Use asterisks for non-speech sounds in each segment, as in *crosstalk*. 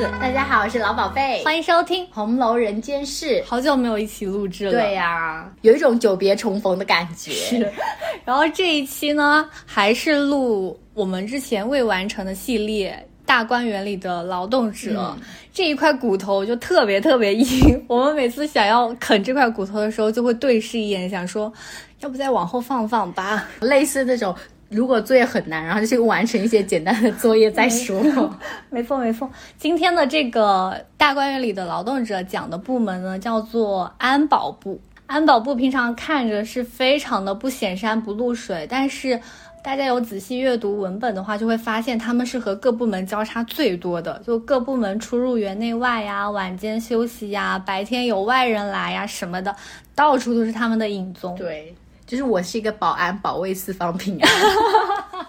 大家好，我是老宝贝。欢迎收听《红楼人间事》。好久没有一起录制了。对呀，有一种久别重逢的感觉。是。然后这一期呢，还是录我们之前未完成的系列《大观园里的劳动者》。这一块骨头就特别特别硬。*laughs* 我们每次想要啃这块骨头的时候，就会对视一眼，想说，要不再往后放放吧。类似那种。如果作业很难，然后就去完成一些简单的作业再说。*laughs* 没错没错，今天的这个大观园里的劳动者讲的部门呢，叫做安保部。安保部平常看着是非常的不显山不露水，但是大家有仔细阅读文本的话，就会发现他们是和各部门交叉最多的。就各部门出入园内外呀，晚间休息呀，白天有外人来呀什么的，到处都是他们的影踪。对。就是我是一个保安，保卫四方平安。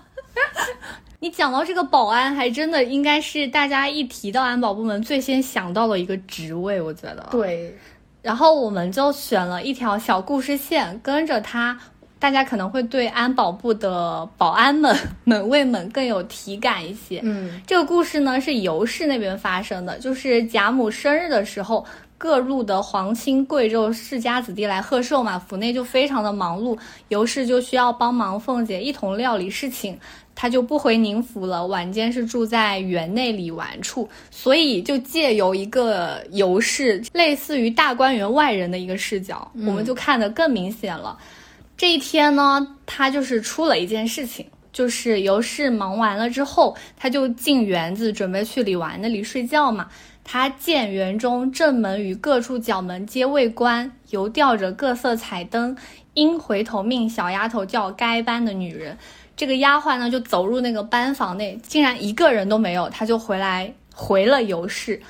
*laughs* 你讲到这个保安，还真的应该是大家一提到安保部门最先想到的一个职位，我觉得。对。然后我们就选了一条小故事线，跟着它，大家可能会对安保部的保安们、*laughs* 门卫们更有体感一些。嗯。这个故事呢是尤氏那边发生的，就是贾母生日的时候。各路的皇亲贵胄、世家子弟来贺寿嘛，府内就非常的忙碌，尤氏就需要帮忙凤姐一同料理事情，她就不回宁府了，晚间是住在园内里玩处，所以就借由一个尤氏类似于大观园外人的一个视角，我们就看得更明显了。这一天呢，他就是出了一件事情，就是尤氏忙完了之后，他就进园子准备去李纨那里睡觉嘛。他见园中正门与各处角门皆未关，犹吊着各色彩灯，因回头命小丫头叫该班的女人。这个丫鬟呢，就走入那个班房内，竟然一个人都没有。他就回来回了尤氏，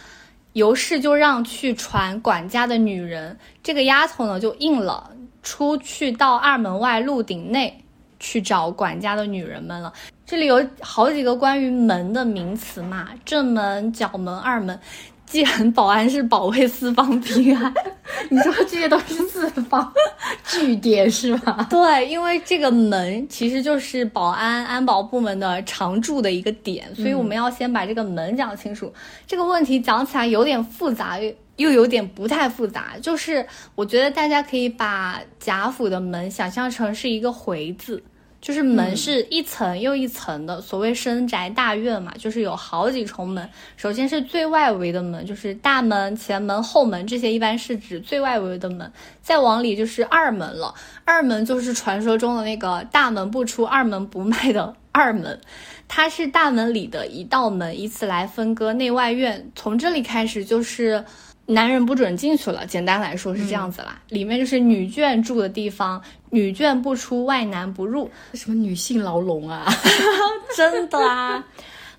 尤氏就让去传管家的女人。这个丫头呢，就应了，出去到二门外鹿鼎内去找管家的女人们了。这里有好几个关于门的名词嘛，正门、角门、二门。既然保安是保卫四方平安，*laughs* 你说这些都是四方 *laughs* 据点是吧？对，因为这个门其实就是保安安保部门的常驻的一个点，所以我们要先把这个门讲清楚。这个问题讲起来有点复杂，又有点不太复杂。就是我觉得大家可以把贾府的门想象成是一个回字。就是门是一层又一层的，所谓深宅大院嘛，就是有好几重门。首先是最外围的门，就是大门、前门、后门这些，一般是指最外围的门。再往里就是二门了，二门就是传说中的那个大门不出、二门不迈的二门，它是大门里的一道门，以此来分割内外院。从这里开始就是。男人不准进去了，简单来说是这样子啦。里面就是女眷住的地方，女眷不出，外男不入。什么女性牢笼啊？*laughs* 真的啊！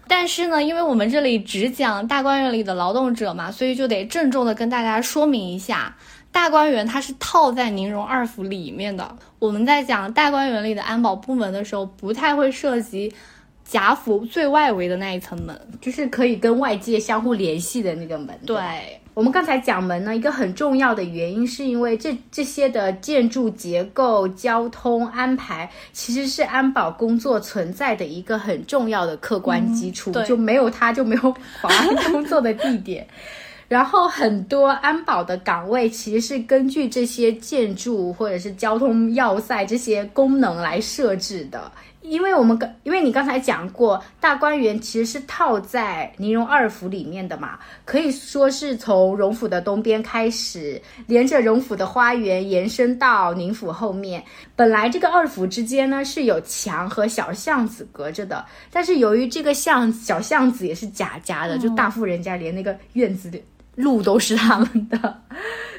但是呢，因为我们这里只讲大观园里的劳动者嘛，所以就得郑重的跟大家说明一下，大观园它是套在宁荣二府里面的。我们在讲大观园里的安保部门的时候，不太会涉及贾府最外围的那一层门，就是可以跟外界相互联系的那个门。对。我们刚才讲门呢，一个很重要的原因是因为这这些的建筑结构、交通安排，其实是安保工作存在的一个很重要的客观基础，就没有它就没有保安工作的地点。*laughs* 然后很多安保的岗位其实是根据这些建筑或者是交通要塞这些功能来设置的。因为我们刚，因为你刚才讲过，大观园其实是套在宁荣二府里面的嘛，可以说是从荣府的东边开始，连着荣府的花园延伸到宁府后面。本来这个二府之间呢是有墙和小巷子隔着的，但是由于这个巷小巷子也是贾家的，就大富人家连那个院子的路都是他们的，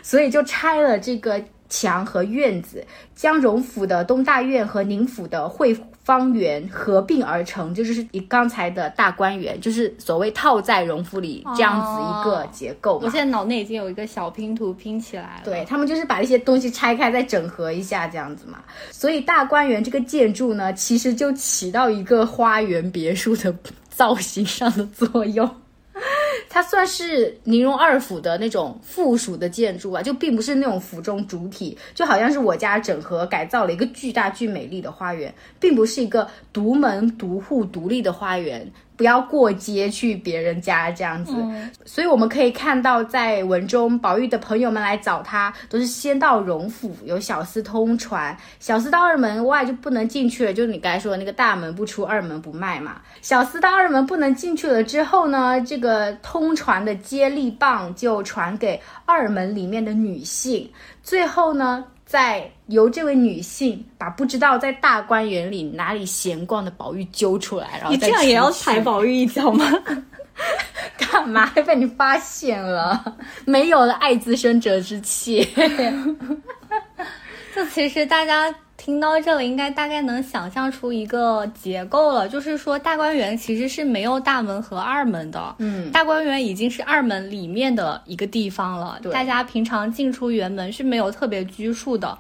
所以就拆了这个墙和院子，将荣府的东大院和宁府的会。方圆合并而成，就是以刚才的大观园，就是所谓套在荣府里这样子一个结构。我现在脑内已经有一个小拼图拼起来了。对他们就是把一些东西拆开再整合一下这样子嘛。所以大观园这个建筑呢，其实就起到一个花园别墅的造型上的作用。*laughs* 它算是宁荣二府的那种附属的建筑啊，就并不是那种府中主体，就好像是我家整合改造了一个巨大巨美丽的花园，并不是一个独门独户独立的花园。不要过街去别人家这样子。嗯所以我们可以看到，在文中，宝玉的朋友们来找他，都是先到荣府，有小厮通传，小厮到二门外就不能进去了，就是你刚才说的那个大门不出，二门不迈嘛。小厮到二门不能进去了之后呢，这个通传的接力棒就传给二门里面的女性，最后呢。再由这位女性把不知道在大观园里哪里闲逛的宝玉揪出来，然后再你这样也要踩宝玉一脚吗？*laughs* 干嘛？被你发现了，没有了爱滋生者之气。*laughs* 就其实大家听到这里，应该大概能想象出一个结构了，就是说大观园其实是没有大门和二门的，嗯，大观园已经是二门里面的一个地方了，对大家平常进出园门是没有特别拘束的。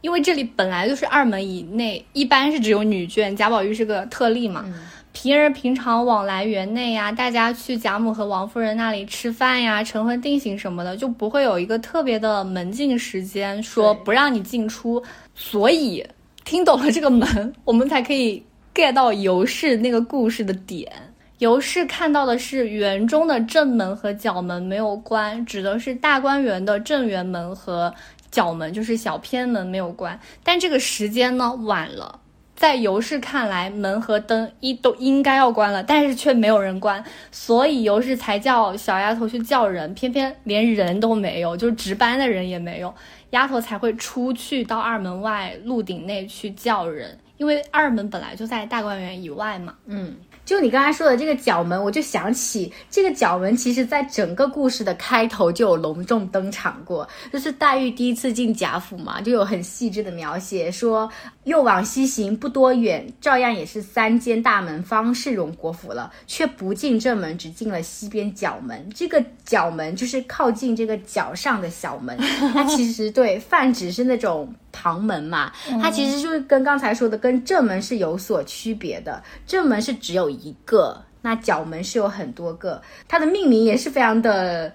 因为这里本来就是二门以内，一般是只有女眷，贾宝玉是个特例嘛。平儿平常往来园内呀，大家去贾母和王夫人那里吃饭呀、成婚定省什么的，就不会有一个特别的门禁时间，说不让你进出。所以听懂了这个门，*laughs* 我们才可以 get 到尤氏那个故事的点。尤氏看到的是园中的正门和角门没有关，指的是大观园的正园门和角门，就是小偏门没有关。但这个时间呢晚了，在尤氏看来，门和灯一都应该要关了，但是却没有人关，所以尤氏才叫小丫头去叫人，偏偏连人都没有，就是值班的人也没有，丫头才会出去到二门外鹿鼎内去叫人，因为二门本来就在大观园以外嘛。嗯，就你刚才说的这个角门，我就想起这个角门，其实在整个故事的开头就有隆重登场过，就是黛玉第一次进贾府嘛，就有很细致的描写，说又往西行不多远，照样也是三间大门方是荣国府了，却不进正门，只进了西边角门。这个角门就是靠近这个角上的小门，它其实对泛指是那种旁门嘛，它其实就是跟刚才说的跟正门是有所区别的，正门是只有一个，那角门是有很多个，它的命名也是非常的。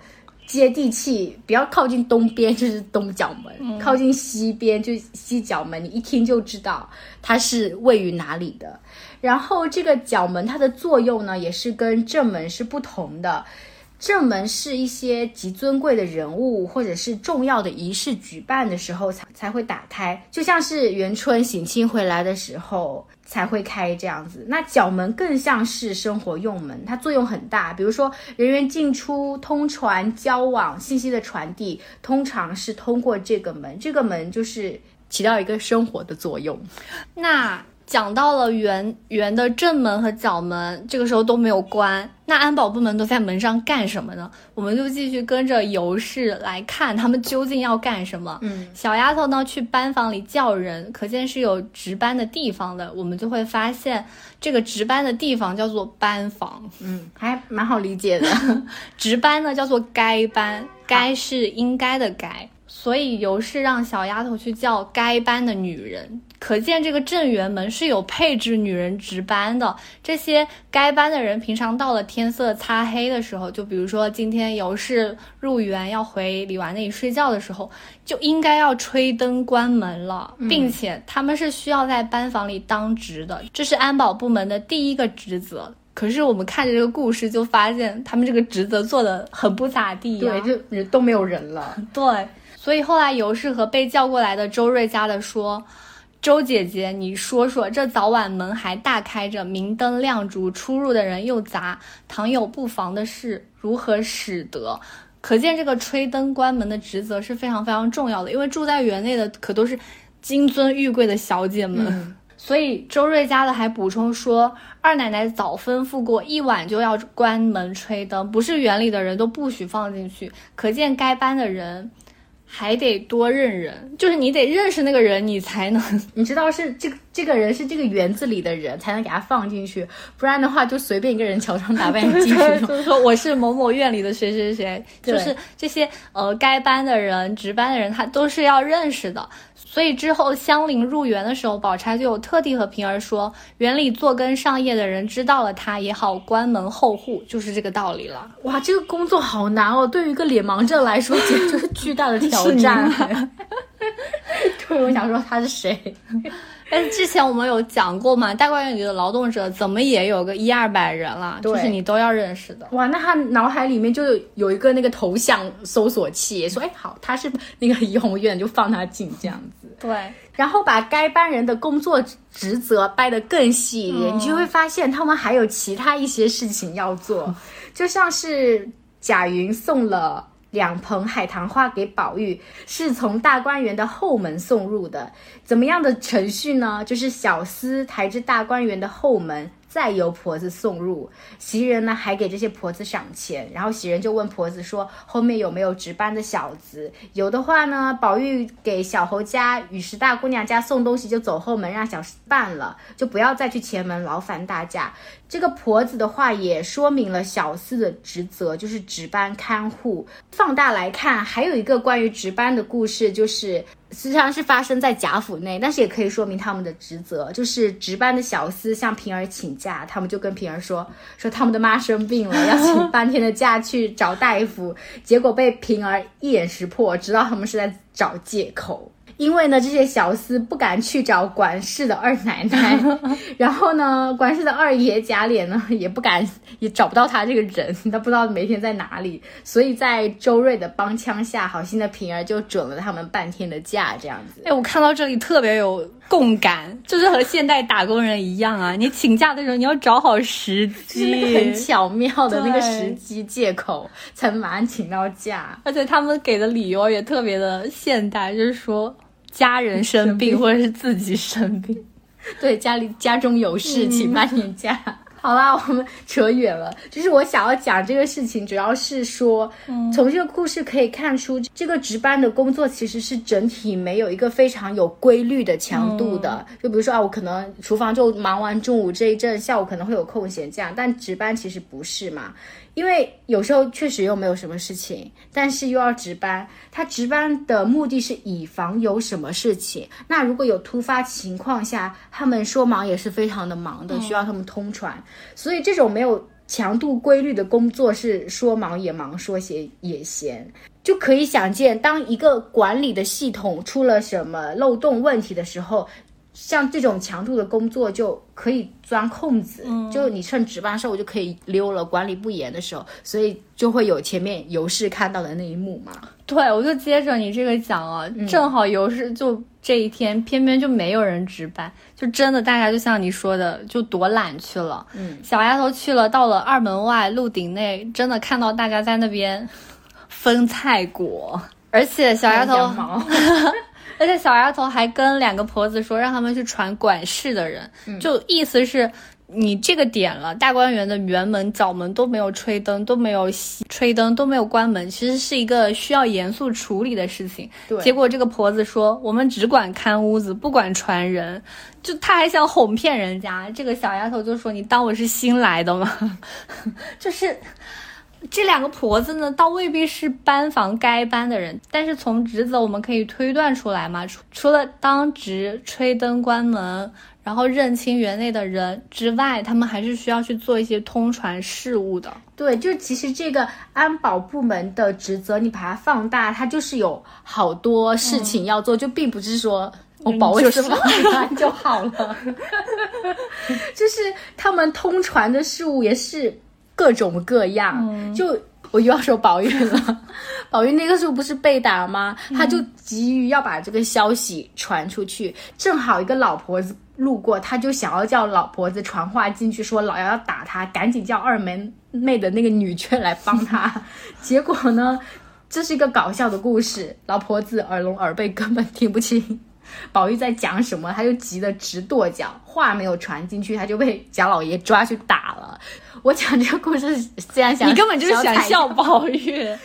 接地气，比较靠近东边就是东角门，靠近西边就是西角门，你一听就知道它是位于哪里的。然后这个角门它的作用呢，也是跟正门是不同的。正门是一些极尊贵的人物或者是重要的仪式举办的时候才才会打开，就像是元春省亲回来的时候才会开这样子。那角门更像是生活用门，它作用很大。比如说人员进出、通传、交往、信息的传递，通常是通过这个门。这个门就是起到一个生活的作用。那讲到了园园的正门和角门，这个时候都没有关，那安保部门都在门上干什么呢？我们就继续跟着尤氏来看他们究竟要干什么。嗯，小丫头呢去班房里叫人，可见是有值班的地方的。我们就会发现，这个值班的地方叫做班房，嗯，还蛮好理解的。*laughs* 值班呢叫做该班，该是应该的该。所以尤氏让小丫头去叫该班的女人，可见这个正园门是有配置女人值班的。这些该班的人平常到了天色擦黑的时候，就比如说今天尤氏入园要回李纨那里睡觉的时候，就应该要吹灯关门了，并且他们是需要在班房里当值的，这是安保部门的第一个职责。可是我们看着这个故事，就发现他们这个职责做的很不咋地呀、对，就都没有人了。*laughs* 对，所以后来尤氏和被叫过来的周瑞家的说：“周姐姐，你说说，这早晚门还大开着，明灯亮烛，出入的人又杂，倘有不防的事，如何使得？”可见这个吹灯关门的职责是非常非常重要的，因为住在园内的可都是金尊玉贵的小姐们。*laughs* 所以周瑞家的还补充说，二奶奶早吩咐过，一晚就要关门吹灯，不是园里的人都不许放进去。可见该班的人还得多认人，就是你得认识那个人，你才能 *laughs* 你知道是这个这个人是这个园子里的人才能给他放进去，不然的话就随便一个人乔装打扮 *laughs* 进去对，就是说我是某某院里的谁谁谁，就是这些呃该班的人、值班的人，他都是要认识的。所以之后香菱入园的时候，宝钗就有特地和平儿说，园里做根上叶的人知道了她也好关门候户，就是这个道理了。哇，这个工作好难哦，对于一个脸盲症来说，简直就是巨大的挑战。*laughs* *laughs* 对，我想说他是谁？*laughs* 但是之前我们有讲过嘛，大观园里的劳动者怎么也有个一二百人了，就是你都要认识的。哇，那他脑海里面就有一个那个头像搜索器，说哎好，他是那个怡红院，就放他进这样子。对，然后把该班人的工作职责掰得更细一点，你就会发现他们还有其他一些事情要做，*laughs* 就像是贾云送了。两盆海棠花给宝玉，是从大观园的后门送入的。怎么样的程序呢？就是小厮抬至大观园的后门。再由婆子送入，袭人呢还给这些婆子赏钱，然后袭人就问婆子说：“后面有没有值班的小子？有的话呢，宝玉给小侯家、与石大姑娘家送东西就走后门，让小厮办了，就不要再去前门劳烦大家。”这个婆子的话也说明了小厮的职责，就是值班看护。放大来看，还有一个关于值班的故事，就是。实际上是发生在贾府内，但是也可以说明他们的职责，就是值班的小厮向平儿请假，他们就跟平儿说，说他们的妈生病了，要请半天的假去找大夫，结果被平儿一眼识破，知道他们是在找借口。因为呢，这些小厮不敢去找管事的二奶奶，*laughs* 然后呢，管事的二爷贾琏呢也不敢，也找不到他这个人，他不知道每天在哪里，所以在周瑞的帮腔下，好心的平儿就准了他们半天的假，这样子。哎，我看到这里特别有共感，就是和现代打工人一样啊，你请假的时候你要找好时机，很巧妙的那个时机借口，才能马上请到假。而且他们给的理由也特别的现代，就是说。家人生病。或者是自己生病，*laughs* 对家里家中有事请慢点假。好啦，我们扯远了。就是我想要讲这个事情，主要是说，从这个故事可以看出，这个值班的工作其实是整体没有一个非常有规律的强度的。就比如说啊，我可能厨房就忙完中午这一阵，下午可能会有空闲这样，但值班其实不是嘛。因为有时候确实又没有什么事情，但是又要值班。他值班的目的是以防有什么事情。那如果有突发情况下，他们说忙也是非常的忙的，需要他们通传。所以这种没有强度规律的工作是说忙也忙，说闲也闲。就可以想见，当一个管理的系统出了什么漏洞问题的时候。像这种强度的工作就可以钻空子，就你趁值班时候我就可以溜了。管理不严的时候，所以就会有前面尤氏看到的那一幕嘛。对，我就接着你这个讲啊，正好尤氏就这一天偏偏就没有人值班，就真的大家就像你说的，就躲懒去了。嗯，小丫头去了，到了二门外鹿鼎内，真的看到大家在那边分菜果，*laughs* 而且小丫头。*laughs* 而且小丫头还跟两个婆子说，让他们去传管事的人，就意思是，你这个点了，大观园的园门、角门都没有吹灯，都没有熄吹灯，都没有关门，其实是一个需要严肃处理的事情。对，结果这个婆子说，我们只管看屋子，不管传人，就她还想哄骗人家。这个小丫头就说，你当我是新来的吗？*laughs* 就是。这两个婆子呢，倒未必是班房该班的人，但是从职责我们可以推断出来嘛。除除了当值、吹灯、关门，然后认清园内的人之外，他们还是需要去做一些通传事务的。对，就其实这个安保部门的职责，你把它放大，它就是有好多事情要做，就并不是说我保卫是安就好了，*laughs* 就是他们通传的事物也是。各种各样，就我又要说宝玉了。*laughs* 宝玉那个时候不是被打吗？他就急于要把这个消息传出去。正好一个老婆子路过，他就想要叫老婆子传话进去，说老姚要打他，赶紧叫二门妹的那个女眷来帮他。*laughs* 结果呢，这是一个搞笑的故事，老婆子耳聋耳背，根本听不清宝玉在讲什么，他就急得直跺脚，话没有传进去，他就被贾老爷抓去打了。我讲这个故事，虽然想你根本就是想笑宝玉，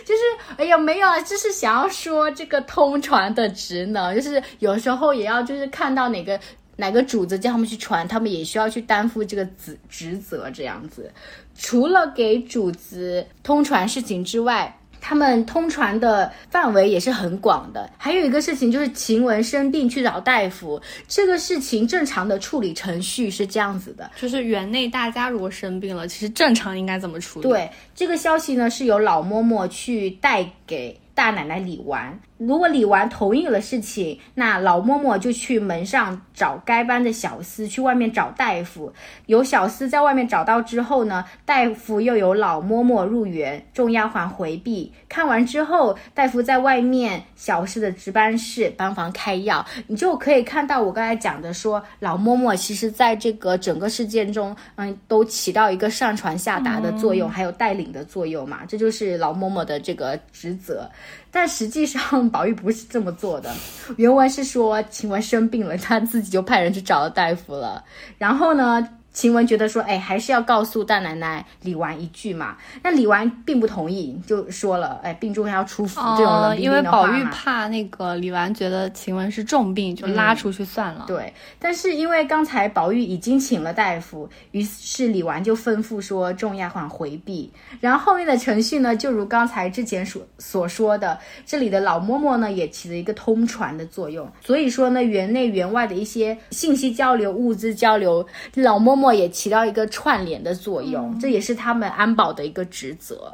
就是哎呀没有啊，就是想要说这个通传的职能，就是有时候也要就是看到哪个哪个主子叫他们去传，他们也需要去担负这个职职责这样子。除了给主子通传事情之外。他们通传的范围也是很广的，还有一个事情就是晴雯生病去找大夫，这个事情正常的处理程序是这样子的，就是园内大家如果生病了，其实正常应该怎么处理？对，这个消息呢是由老嬷嬷去带给。大奶奶李纨。如果李纨同意了事情，那老嬷嬷就去门上找该班的小厮，去外面找大夫。有小厮在外面找到之后呢，大夫又有老嬷嬷入园，众丫鬟回避。看完之后，大夫在外面小厮的值班室帮忙开药。你就可以看到我刚才讲的说，老嬷嬷其实在这个整个事件中，嗯，都起到一个上传下达的作用，还有带领的作用嘛。这就是老嬷嬷的这个职责。但实际上，宝玉不是这么做的。原文是说，晴雯生病了，他自己就派人去找了大夫了。然后呢？晴雯觉得说，哎，还是要告诉大奶奶李纨一句嘛。那李纨并不同意，就说了，哎，病重要出府这种冷冰冰的话因为宝玉怕那个李纨觉得晴雯是重病，就拉出去算了。对，但是因为刚才宝玉已经请了大夫，于是李纨就吩咐说众丫鬟回避。然后后面的程序呢，就如刚才之前所所说的，这里的老嬷嬷呢也起了一个通传的作用。所以说呢，园内园外的一些信息交流、物资交流，老嬷嬷。末也起到一个串联的作用，这也是他们安保的一个职责。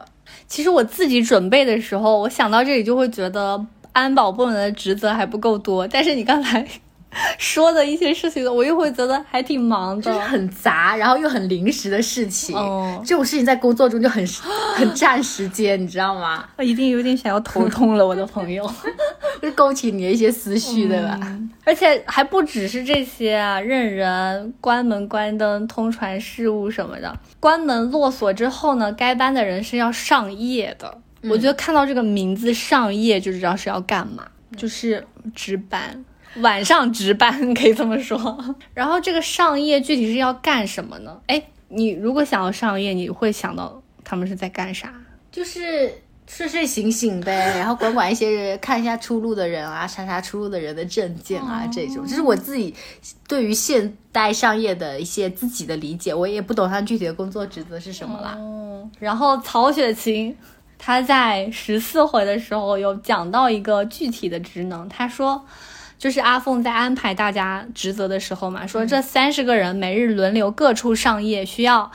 其实我自己准备的时候，我想到这里就会觉得安保部门的职责还不够多。但是你刚才。*laughs* 说的一些事情，我又会觉得还挺忙的，很杂，然后又很临时的事情。哦，这种事情在工作中就很 *gasps* 很占时间，你知道吗？我一定有点想要头痛了，我的朋友，*laughs* 就勾起你的一些思绪，对吧？而且还不只是这些啊，认人、关门、关灯、通传事务什么的。关门落锁之后呢，该班的人是要上夜的。我觉得看到这个名字“上夜”就知道是要干嘛，就是值班。晚上值班可以这么说，*laughs* 然后这个上夜具体是要干什么呢？哎，你如果想要上夜，你会想到他们是在干啥？就是睡睡醒醒呗，然后管管一些看一下出入的人啊，查查出入的人的证件啊，这种。这是我自己对于现代上夜的一些自己的理解，我也不懂他具体的工作职责是什么啦。嗯。然后曹雪芹他在十四回的时候有讲到一个具体的职能，他说。就是阿凤在安排大家职责的时候嘛，说这三十个人每日轮流各处上夜，需要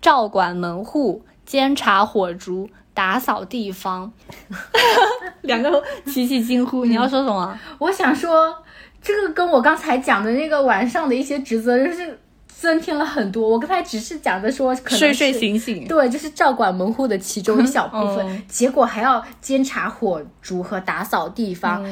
照管门户、监察火烛、打扫地方。*laughs* 两个 *laughs* 齐齐惊呼：“你要说什么？”我想说，这个跟我刚才讲的那个晚上的一些职责就是增添了很多。我刚才只是讲的说，睡睡醒醒，对，就是照管门户的其中一小部分，*laughs* 结果还要监察火烛和打扫地方。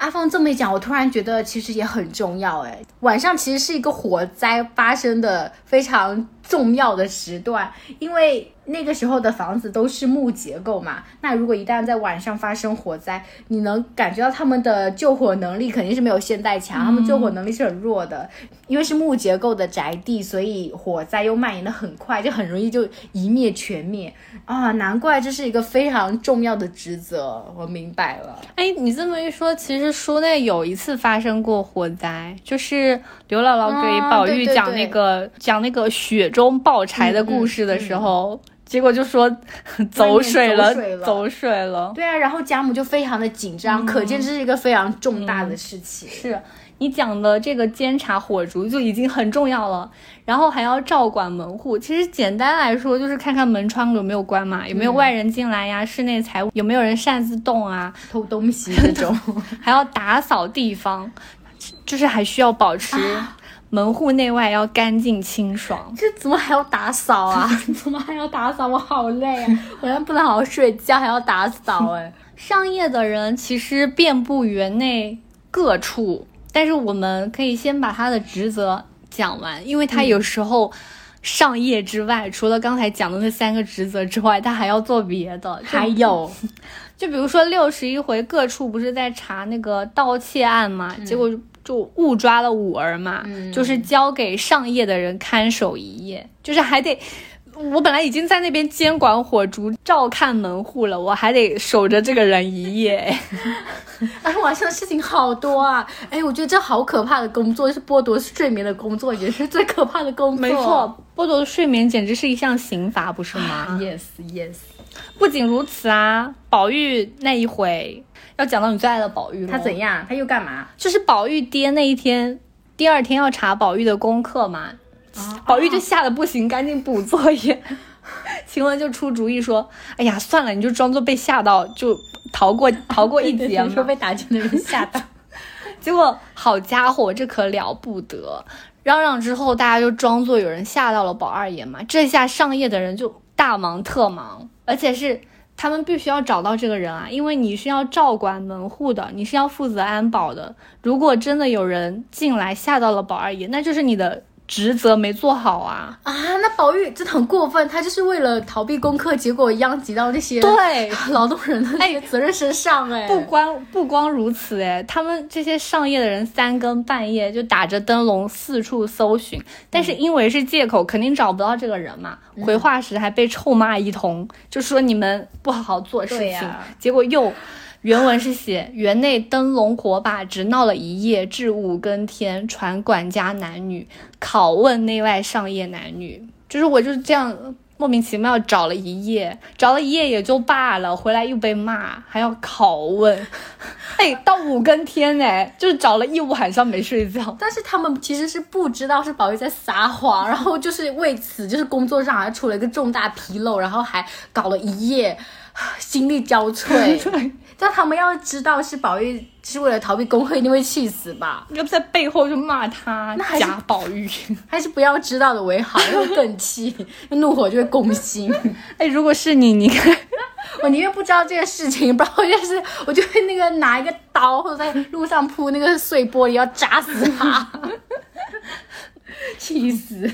阿芳这么一讲，我突然觉得其实也很重要哎。晚上其实是一个火灾发生的非常重要的时段，因为。那个时候的房子都是木结构嘛，那如果一旦在晚上发生火灾，你能感觉到他们的救火能力肯定是没有现代强，他们救火能力是很弱的，因为是木结构的宅地，所以火灾又蔓延的很快，就很容易就一灭全灭啊！难怪这是一个非常重要的职责，我明白了。哎，你这么一说，其实书内有一次发生过火灾，就是刘姥姥给宝玉讲那个讲那个雪中抱柴的故事的时候。结果就说走水了，走水了。对啊，然后贾母就非常的紧张，可见这是一个非常重大的事情。是你讲的这个监察火烛就已经很重要了，然后还要照管门户。其实简单来说就是看看门窗有没有关嘛，有没有外人进来呀，室内财物有没有人擅自动啊，偷东西这种，*laughs* 还要打扫地方，就是还需要保持。门户内外要干净清爽，这怎么还要打扫啊？*laughs* 怎么还要打扫？我好累啊！*laughs* 我还不能好好睡觉，还要打扫哎。上夜的人其实遍布园内各处，但是我们可以先把他的职责讲完，因为他有时候上夜之外，除了刚才讲的那三个职责之外，他还要做别的。还有，*laughs* 就比如说六十一回，各处不是在查那个盗窃案嘛？结果。就误抓了五儿嘛，就是交给上夜的人看守一夜，就是还得，我本来已经在那边监管火烛、照看门户了，我还得守着这个人一夜。*laughs* 哎，晚上的事情好多啊！哎，我觉得这好可怕的工作，是剥夺睡眠的工作，也是最可怕的工作。没错，剥夺睡眠简直是一项刑罚，不是吗？*laughs* Yes, yes。不仅如此啊，宝玉那一回。要讲到你最爱的宝玉他怎样？他又干嘛？就是宝玉爹那一天，第二天要查宝玉的功课嘛，宝玉就吓得不行，赶紧补作业。*laughs* 晴雯就出主意说：“哎呀，算了，你就装作被吓到，就逃过逃过一劫嘛。*laughs* ”说被打击的人吓到。*laughs* 结果好家伙，这可了不得！嚷嚷之后，大家就装作有人吓到了宝二爷嘛。这下上夜的人就大忙特忙，而且是他们必须要找到这个人啊，因为你是要照管门户的，你是要负责安保的。如果真的有人进来吓到了宝二爷，那就是你的。职责没做好啊啊！那宝玉真的很过分，他就是为了逃避功课，结果殃及到那些对 *laughs* 劳动人的那个责任身上哎。不光不光如此哎，他们这些上夜的人三更半夜就打着灯笼四处搜寻，但是因为是借口，肯定找不到这个人嘛。回话时还被臭骂一通，就说你们不好好做事情，结果又。原文是写园内灯笼火把，直闹了一夜，至五更天，传管家男女拷问内外上夜男女，就是我就是这样莫名其妙找了一夜，找了一夜也就罢了，回来又被骂，还要拷问，*laughs* 哎，到五更天哎，就是找了一晚上没睡觉。但是他们其实是不知道是宝玉在撒谎，然后就是为此就是工作上还出了一个重大纰漏，然后还搞了一夜。心力交瘁，*laughs* 但他们要知道是宝玉是为了逃避工会，一定会气死吧？要不在背后就骂他假宝玉，还是不要知道的为好，会更气，怒火就会攻心。*laughs* 哎，如果是你，你看，*laughs* 我宁愿不知道这件事情，不然我就是我就会那个拿一个刀或者在路上铺那个碎玻璃，要扎死他，*laughs* 气死。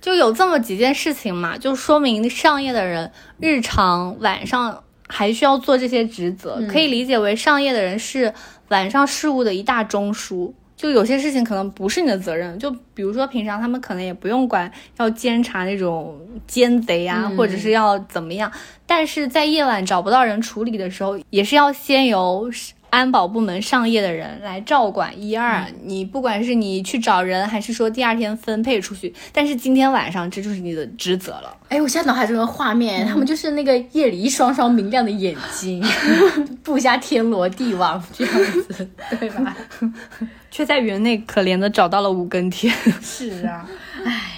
就有这么几件事情嘛，就说明上夜的人日常晚上还需要做这些职责，可以理解为上夜的人是晚上事务的一大中枢。就有些事情可能不是你的责任，就比如说平常他们可能也不用管要监察那种奸贼啊，或者是要怎么样，但是在夜晚找不到人处理的时候，也是要先由。安保部门上夜的人来照管一二，你不管是你去找人，还是说第二天分配出去，但是今天晚上这就是你的职责了。哎，我现在脑海中的画面，他们就是那个夜里一双双明亮的眼睛，*laughs* 布下天罗地网这样子，*laughs* 对吧？*laughs* 却在园内可怜的找到了五更天。是啊，唉。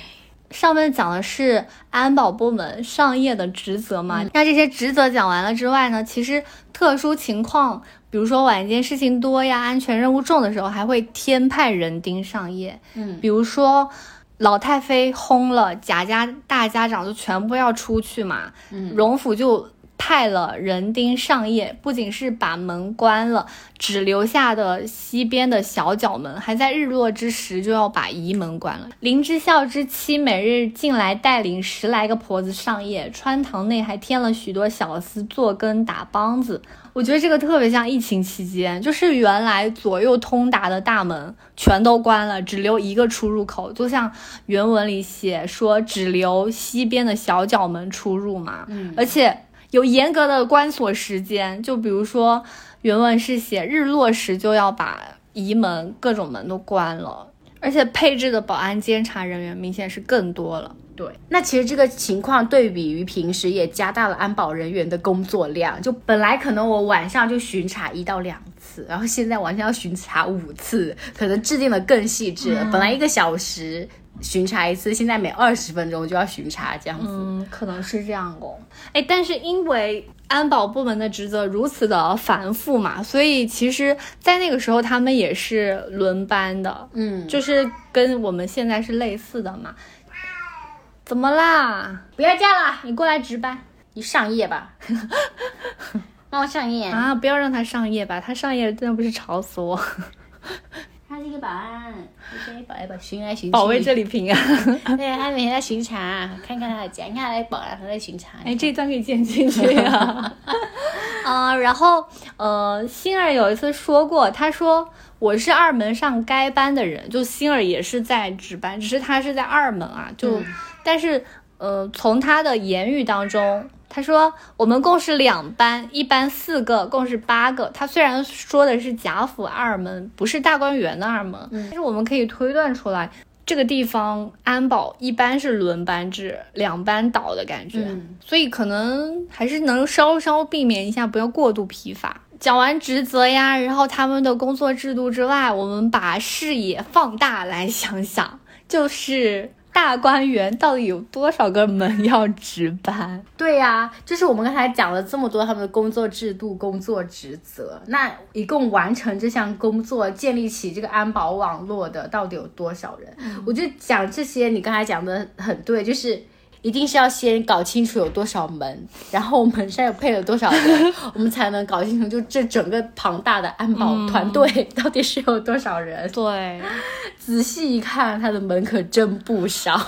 上面讲的是安保部门上夜的职责嘛？那这些职责讲完了之外呢，其实特殊情况。比如说晚间事情多呀，安全任务重的时候，还会添派人盯上夜。嗯，比如说老太妃轰了，贾家大家长就全部要出去嘛。嗯，荣府就。派了人丁上夜，不仅是把门关了，只留下的西边的小角门，还在日落之时就要把仪门关了。林之孝之妻每日进来带领十来个婆子上夜，穿堂内还添了许多小厮做羹打梆子。我觉得这个特别像疫情期间，就是原来左右通达的大门全都关了，只留一个出入口，就像原文里写说只留西边的小角门出入嘛。嗯，而且。有严格的关锁时间，就比如说原文是写日落时就要把移门各种门都关了，而且配置的保安监察人员明显是更多了。对，那其实这个情况对比于平时也加大了安保人员的工作量，就本来可能我晚上就巡查一到两次，然后现在晚上要巡查五次，可能制定的更细致了。本来一个小时。巡查一次，现在每二十分钟就要巡查，这样子，嗯，可能是这样哦。哎，但是因为安保部门的职责如此的繁复嘛，所以其实，在那个时候他们也是轮班的，嗯，就是跟我们现在是类似的嘛。怎么啦？不要叫了，你过来值班，你上夜吧。*laughs* 让我上夜啊！不要让他上夜吧，他上夜真的不是吵死我。他是一个保安，保安保，巡来巡去，保卫这里平安。*laughs* 对，他每天在巡查，看看他的家，你看他的保安，他在巡查。哎，这段可以剪进去啊。啊，*laughs* 然后呃，星儿有一次说过，他说我是二门上该班的人，就星儿也是在值班，只是他是在二门啊，就但是呃，从他的言语当中。他说：“我们共是两班，一班四个，共是八个。他虽然说的是贾府二门，不是大观园的二门，但是我们可以推断出来，这个地方安保一般是轮班制，两班倒的感觉，所以可能还是能稍稍避免一下，不要过度疲乏。讲完职责呀，然后他们的工作制度之外，我们把视野放大来想想，就是。”大观园到底有多少个门要值班？*laughs* 对呀、就是我们刚才讲了这么多他们的工作制度、工作职责，那一共完成这项工作、建立起这个安保网络的到底有多少人？我就讲这些，你刚才讲的很对，就是。一定是要先搞清楚有多少门，*laughs* 然后门上有配了多少人，*laughs* 我们才能搞清楚就这整个庞大的安保团队到底是有多少人。对，仔细一看，他的门可真不少。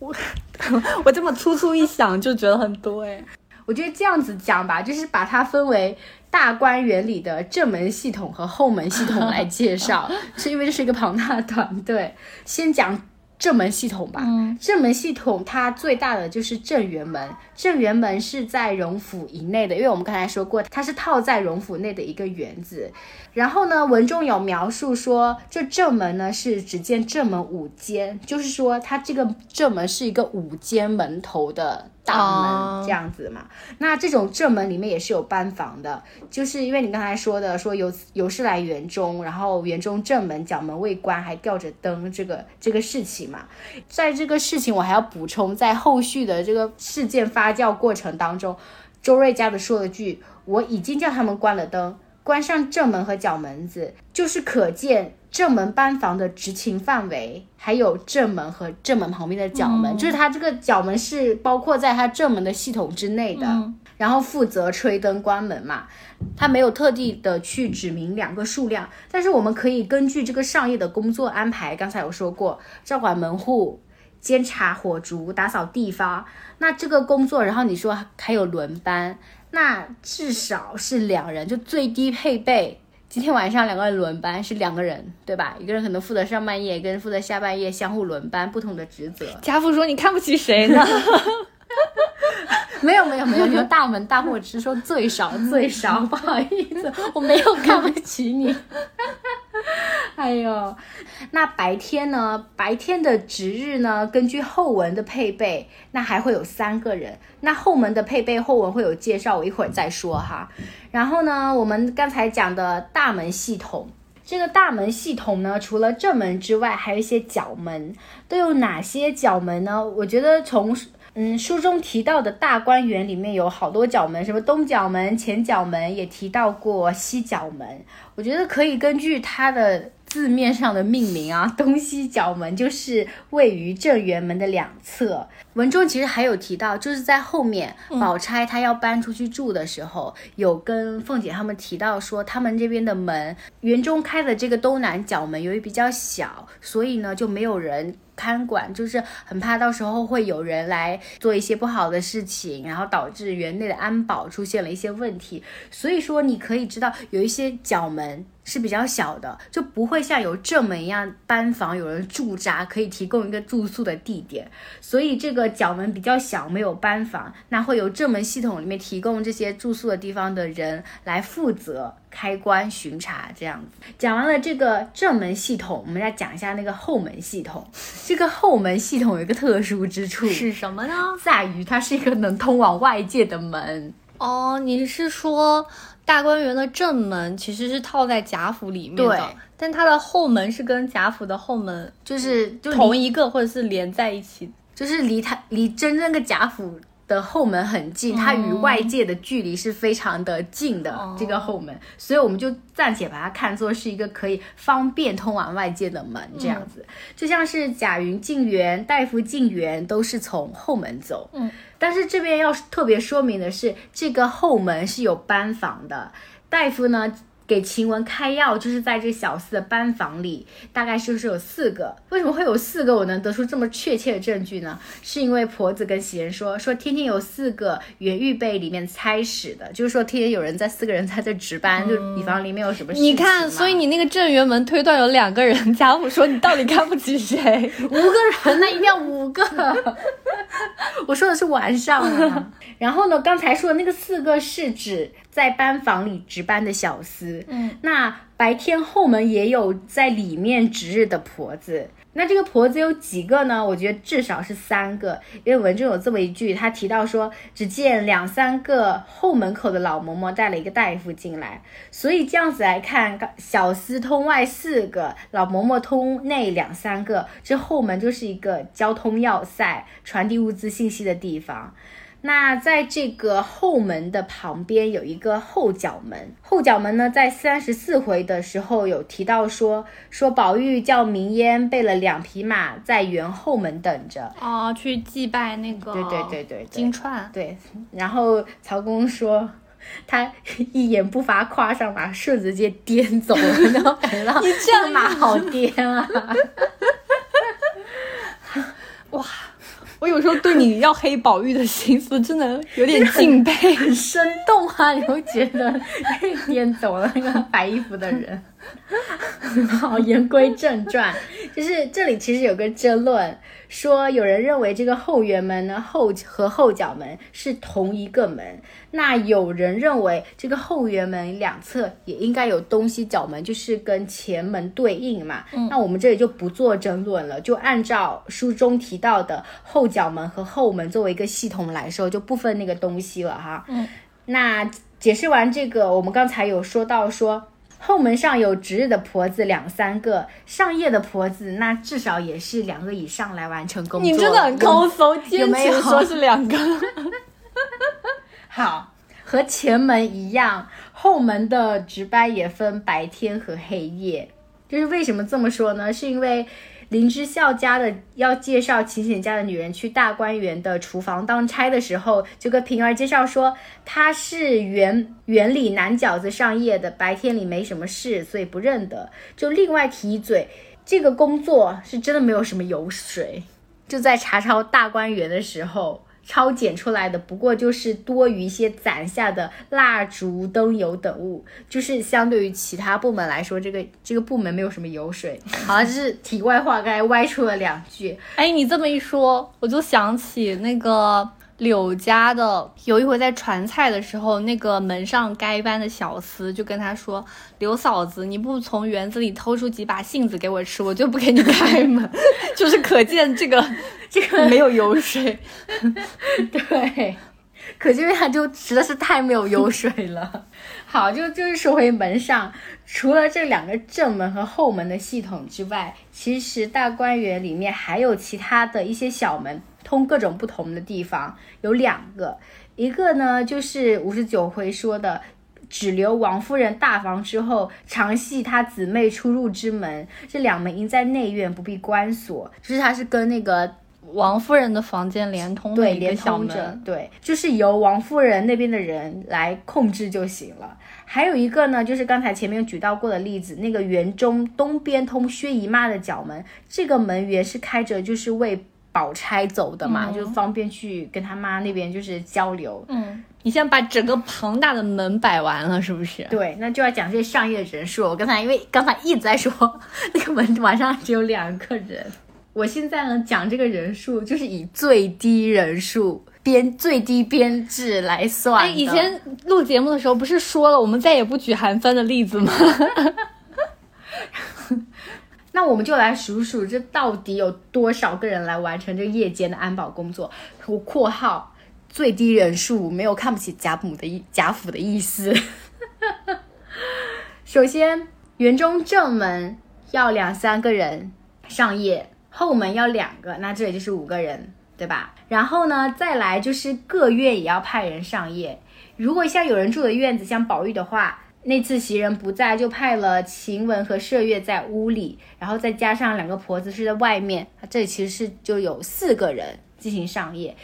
*laughs* 我这么粗粗一想就觉得很多哎。我觉得这样子讲吧，就是把它分为大观园里的正门系统和后门系统来介绍，是因为这是一个庞大的团队。先讲正门系统吧。嗯正门系统它最大的就是正圆门，正圆门是在荣府以内的，因为我们刚才说过，它是套在荣府内的一个园子。然后呢，文中有描述说，这正门呢是只见正门五间，就是说它这个正门是一个五间门头的大门、哦这样子嘛。那这种正门里面也是有班房的，就是因为你刚才说的，说有有事来园中，然后园中正门角门未关，还吊着灯，这个这个事情嘛。在这个事情，我还要补充，在后续的这个事件发酵过程当中，周瑞家的说了句：“我已经叫他们关了灯，关上正门和角门子，就是可见正门班房的执勤范围，还有正门和正门旁边的角门，就是它这个角门是包括在它正门的系统之内的。然后负责吹灯关门嘛，它没有特地的去指明两个数量，但是我们可以根据这个上夜的工作安排，刚才有说过，照管门户、监察火烛、打扫地方，那这个工作，然后你说还有轮班，那至少是两人，就最低配备。今天晚上两个人轮班是两个人，对吧？一个人可能负责上半夜，一个人负责下半夜，相互轮班，不同的职责。*laughs* 家父说：“你看不起谁呢没有没有没有，你们大门大户只是说最少最少，不好意思，我没有看不起你。*laughs* 哎呦，那白天呢？白天的值日呢？根据后文的配备，那还会有三个人。那后门的配备后文会有介绍，我一会儿再说哈。然后呢，我们刚才讲的大门系统。这个大门系统呢，除了正门之外，还有一些角门，都有哪些角门呢？我觉得从嗯，书中提到的大观园里面有好多角门，什么东角门、前角门，也提到过西角门。我觉得可以根据它的字面上的命名啊，东西角门就是位于正圆门的两侧。文中其实还有提到，就是在后面宝钗她要搬出去住的时候，有跟凤姐他们提到说，他们这边的门园中开的这个东南角门由于比较小，所以呢就没有人看管，就是很怕到时候会有人来做一些不好的事情，然后导致园内的安保出现了一些问题。所以说，你可以知道有一些角门是比较小的，就不会像有正门一样班房有人驻扎，可以提供一个住宿的地点。所以这个角门比较小，没有班房，那会有正门系统里面提供这些住宿的地方的人来负责开关巡查，这样子。讲完了这个正门系统，我们再讲一下那个后门系统。这个后门系统有一个特殊之处，是什么呢？在于它是一个能通往外界的门。哦，你是说大观园的正门其实是套在贾府里面对的，但它的后门是跟贾府的后门就是同一个或者是连在一起。就是离它离真正的贾府的后门很近，它与外界的距离是非常的近的、哦。这个后门，所以我们就暂且把它看作是一个可以方便通往外界的门，这样子，就像是贾云进园、大夫进园都是从后门走，嗯，但是这边要特别说明的是，这个后门是有班房的，大夫呢。给晴雯开药，就是在这小四的班房里，大概就是有四个。为什么会有四个？我能得出这么确切的证据呢？是因为婆子跟袭人说，说天天有四个原预备里面差使的，就是说天天有人在四个人在这值班，就以防里面有什么事情。你看，所以你那个正园门推断有两个人，贾母说你到底看不起谁？五个人，那一定要五个。*laughs* 我说的是晚上啊。*laughs* 然后呢，刚才说的那个四个是指在班房里值班的小厮。嗯，那白天后门也有在里面值日的婆子。那这个婆子有几个呢？我觉得至少是三个，因为文中有这么一句，他提到说，只见两三个后门口的老嬷嬷带了一个大夫进来，所以这样子来看，小厮通外四个，老嬷嬷通内两三个，这后门就是一个交通要塞、传递物资信息的地方。那在这个后门的旁边有一个后角门，后角门呢，在三十四回的时候有提到说，说宝玉叫明烟备了两匹马在园后门等着，哦，去祭拜那个，对对对对对金钏，对，然后曹公说。他一言不发，跨上马，顺子接颠走了，然后感觉到你这样马好颠啊！*laughs* 哇，我有时候对你要黑宝玉的心思真的有点敬佩。很生动啊，你会觉得颠走了那个白衣服的人。*laughs* 好，言归正传，就是这里其实有个争论，说有人认为这个后圆门呢后和后角门是同一个门，那有人认为这个后圆门两侧也应该有东西角门，就是跟前门对应嘛。那我们这里就不做争论了，就按照书中提到的后角门和后门作为一个系统来说，就不分那个东西了哈。嗯，那解释完这个，我们刚才有说到说。后门上有值日的婆子两三个，上夜的婆子那至少也是两个以上来完成工作。你真的很抠搜，坚没有持说是两个。*laughs* 好，和前门一样，后门的值班也分白天和黑夜。就是为什么这么说呢？是因为林之孝家的要介绍秦显家的女人去大观园的厨房当差的时候，就跟平儿介绍说，她是园园里南饺子上夜的，白天里没什么事，所以不认得。就另外提一嘴，这个工作是真的没有什么油水。就在查抄大观园的时候。超检出来的不过就是多余一些攒下的蜡烛、灯油等物，就是相对于其他部门来说，这个这个部门没有什么油水。好，这是题外话，该歪出了两句。哎，你这么一说，我就想起那个柳家的，有一回在传菜的时候，那个门上该班的小厮就跟他说：“刘嫂子，你不从园子里偷出几把杏子给我吃，我就不给你开门。” *laughs* 就是可见这个这个没有油水。*laughs* 对，可见他就实在是太没有油水了。*laughs* 好，就就是说回门上，除了这两个正门和后门的系统之外，其实大观园里面还有其他的一些小门，通各种不同的地方。有两个，一个呢就是五十九回说的，只留王夫人大房之后，常系她姊妹出入之门。这两门应在内院，不必关锁。就是它是跟那个。王夫人的房间连通的对，一个连小通着门，，对，就是由王夫人那边的人来控制就行了。还有一个呢，就是刚才前面举到过的例子，那个园中东边通薛姨妈的角门，这个门原是开着，就是为宝钗走的嘛，就方便去跟他妈那边就是交流。嗯，你先把整个庞大的门摆完了，是不是？对，那就要讲这上夜人数。我刚才因为刚才一直在说那个门晚上只有两个人，我现在呢讲这个人数就是以最低人数编最低编制来算哎，以前录节目的时候不是说了，我们再也不举韩帆的例子吗？*laughs* 那我们就来数数，这到底有多少个人来完成这夜间的安保工作？我括号最低人数，没有看不起贾母的意贾府的意思。*laughs* 首先，园中正门要两三个人上夜，后门要两个，那这里就是五个人，对吧？然后呢，再来就是各院也要派人上夜。如果像有人住的院子，像宝玉的话，那次袭人不在，就派了晴雯和麝月在屋里，然后再加上两个婆子是在外面，这里其实是就有四个人进行上夜。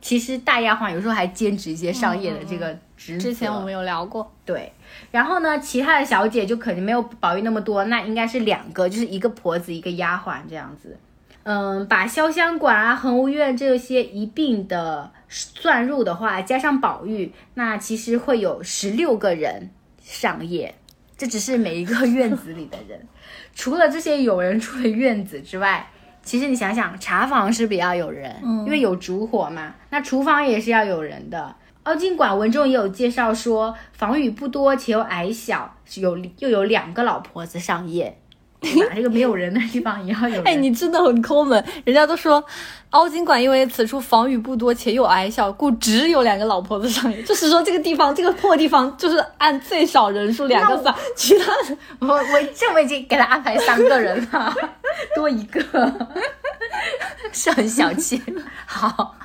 其实大丫鬟有时候还兼职一些上夜的这个职责。之前我们有聊过，对，然后呢，其他的小姐就肯定没有宝玉那么多，那应该是两个，就是一个婆子一个丫鬟这样子。嗯，把潇湘馆啊、恒芜院这些一并的算入的话，加上宝玉，那其实会有十六个人上夜。这只是每一个院子里的人，*laughs* 除了这些有人住的院子之外，其实你想想，茶房是比较有人，因为有烛火嘛。那厨房也是要有人的，哦，尽管文中也有介绍说，房宇不多且又矮小，有又有两个老婆子上夜。对吧？这个没有人的地方也要有人。哎，你真的很抠门。人家都说，凹晶馆因为此处房宇不多且又矮小，故只有两个老婆子上演。就是说，这个地方这个破地方，就是按最少人数两个算，其他的我我这我已经给他安排三个人了，多一个是很小气。好，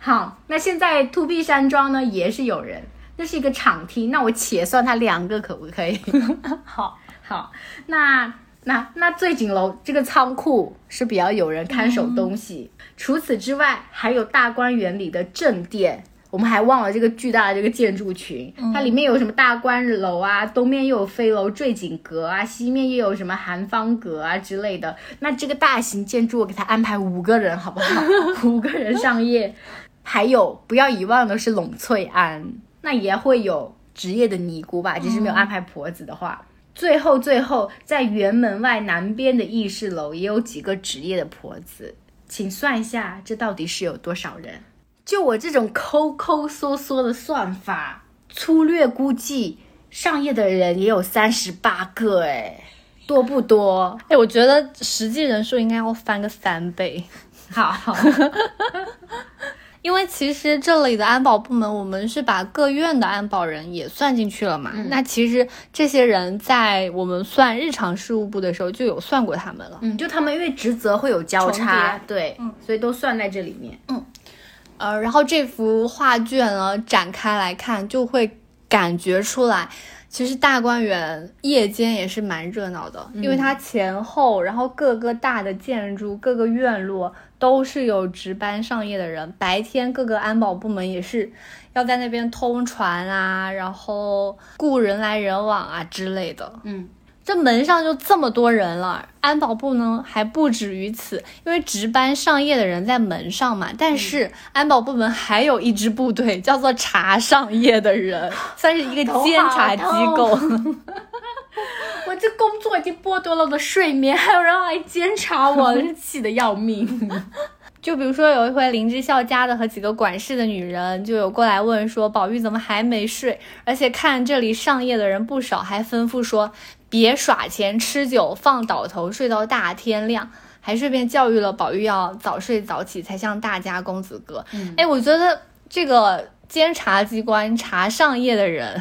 好，那现在 to B 山庄呢也是有人，那是一个场厅，那我且算他两个，可不可以？*laughs* 好。好，那那那醉景楼这个仓库是比较有人看守东西。除此之外，还有大观园里的正殿，我们还忘了这个巨大的这个建筑群，它里面有什么大观楼啊，东面又有飞楼坠景阁啊，西面又有什么寒芳阁啊之类的。那这个大型建筑，我给他安排五个人，好不好？*laughs* 五个人上夜。还有不要遗忘的是栊翠庵，那也会有职业的尼姑吧？只是没有安排婆子的话。最后，最后，在园门外南边的议事楼也有几个职业的婆子，请算一下，这到底是有多少人？就我这种抠抠缩缩的算法，粗略估计，上夜的人也有三十八个，哎，多不多？哎，我觉得实际人数应该要翻个三倍。好。*laughs* 因为其实这里的安保部门，我们是把各院的安保人也算进去了嘛。那其实这些人在我们算日常事务部的时候就有算过他们了。嗯，就他们因为职责会有交叉，对，嗯，所以都算在这里面。嗯，呃，然后这幅画卷呢展开来看，就会感觉出来，其实大观园夜间也是蛮热闹的，因为它前后，然后各个大的建筑，各个院落。都是有值班上夜的人，白天各个安保部门也是要在那边通传啊，然后雇人来人往啊之类的。嗯，这门上就这么多人了，安保部呢还不止于此，因为值班上夜的人在门上嘛。但是安保部门还有一支部队，叫做查上夜的人，算是一个监察机构。*laughs* 我这工作已经剥夺了我的睡眠，还有人来监察我，真是气得要命。*laughs* 就比如说有一回林之孝家的和几个管事的女人就有过来问说，宝玉怎么还没睡？而且看这里上夜的人不少，还吩咐说别耍钱吃酒放倒头睡到大天亮，还顺便教育了宝玉要早睡早起才像大家公子哥。哎，我觉得这个监察机关查上夜的人，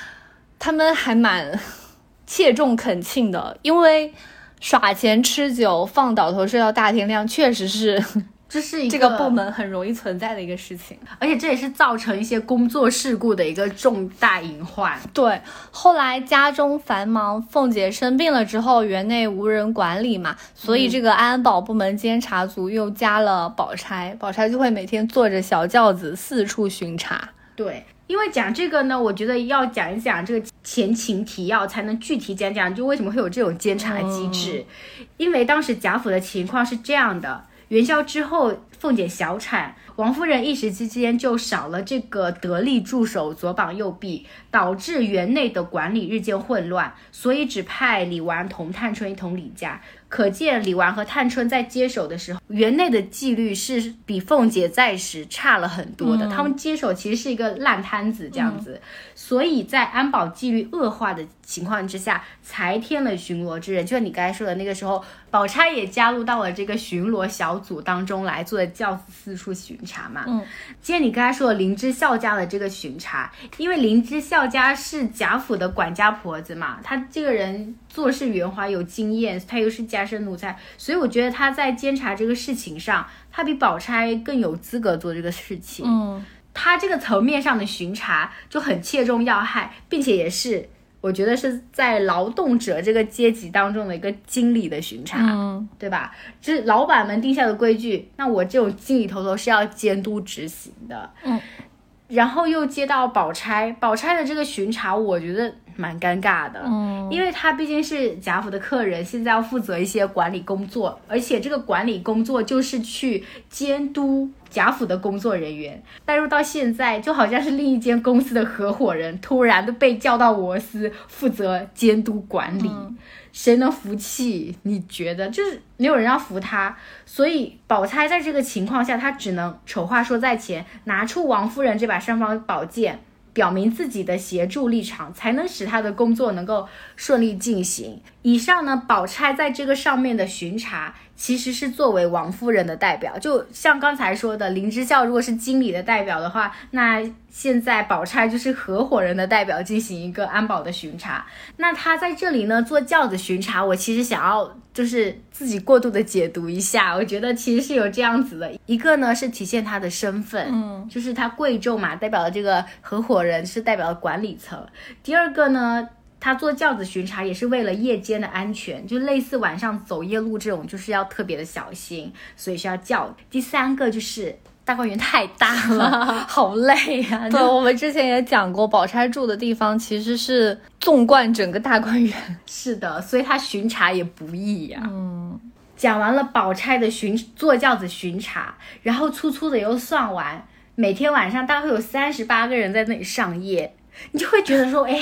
*laughs* 他们还蛮。切中恳请的，因为耍钱吃酒放倒头睡到大天亮，确实是 *laughs* 这是这个部门很容易存在的一个事情，而且这也是造成一些工作事故的一个重大隐患。对，后来家中繁忙，凤姐生病了之后，园内无人管理嘛，所以这个安保部门监察组又加了宝钗，宝钗就会每天坐着小轿子四处巡查。对。因为讲这个呢，我觉得要讲一讲这个前情提要，才能具体讲讲就为什么会有这种监察机制。因为当时贾府的情况是这样的：元宵之后，凤姐小产，王夫人一时之间就少了这个得力助手左膀右臂，导致园内的管理日渐混乱，所以只派李纨同探春一同李家。可见李纨和探春在接手的时候，园内的纪律是比凤姐在时差了很多的。他们接手其实是一个烂摊子这样子，所以在安保纪律恶化的情况之下，才添了巡逻之人。就像你刚才说的那个时候，宝钗也加入到了这个巡逻小组当中来做轿子四处巡查嘛。嗯，既然你刚才说了林之孝家的这个巡查，因为林之孝家是贾府的管家婆子嘛，她这个人做事圆滑有经验，她又是家。生奴才，所以我觉得他在监察这个事情上，他比宝钗更有资格做这个事情。嗯，他这个层面上的巡查就很切中要害，并且也是我觉得是在劳动者这个阶级当中的一个经理的巡查，嗯，对吧？就是老板们定下的规矩，那我这种经理头头是要监督执行的。嗯，然后又接到宝钗，宝钗的这个巡查，我觉得蛮尴尬的，嗯，因为他毕竟是贾府的客人，现在要负责一些管理工作，而且这个管理工作就是去监督贾府的工作人员。带入到现在，就好像是另一间公司的合伙人突然的被叫到我司负责监督管理，谁能服气？你觉得就是没有人要服他，所以宝钗在这个情况下，她只能丑话说在前，拿出王夫人这把尚方宝剑。表明自己的协助立场，才能使他的工作能够顺利进行。以上呢，宝钗在这个上面的巡查，其实是作为王夫人的代表。就像刚才说的，林之孝如果是经理的代表的话，那现在宝钗就是合伙人的代表，进行一个安保的巡查。那他在这里呢做轿子巡查，我其实想要就是自己过度的解读一下，我觉得其实是有这样子的，一个呢是体现他的身份，嗯，就是他贵重嘛，代表了这个合伙人是代表了管理层。第二个呢。他坐轿子巡查也是为了夜间的安全，就类似晚上走夜路这种，就是要特别的小心，所以需要叫。第三个就是大观园太大了，*laughs* 好累呀、对，我们之前也讲过，宝钗住的地方其实是纵贯整个大观园。*laughs* 是的，所以他巡查也不易呀、嗯，讲完了宝钗的巡坐轿子巡查，然后粗粗的又算完，每天晚上大概会有三十八个人在那里上夜。你就会觉得说，哎，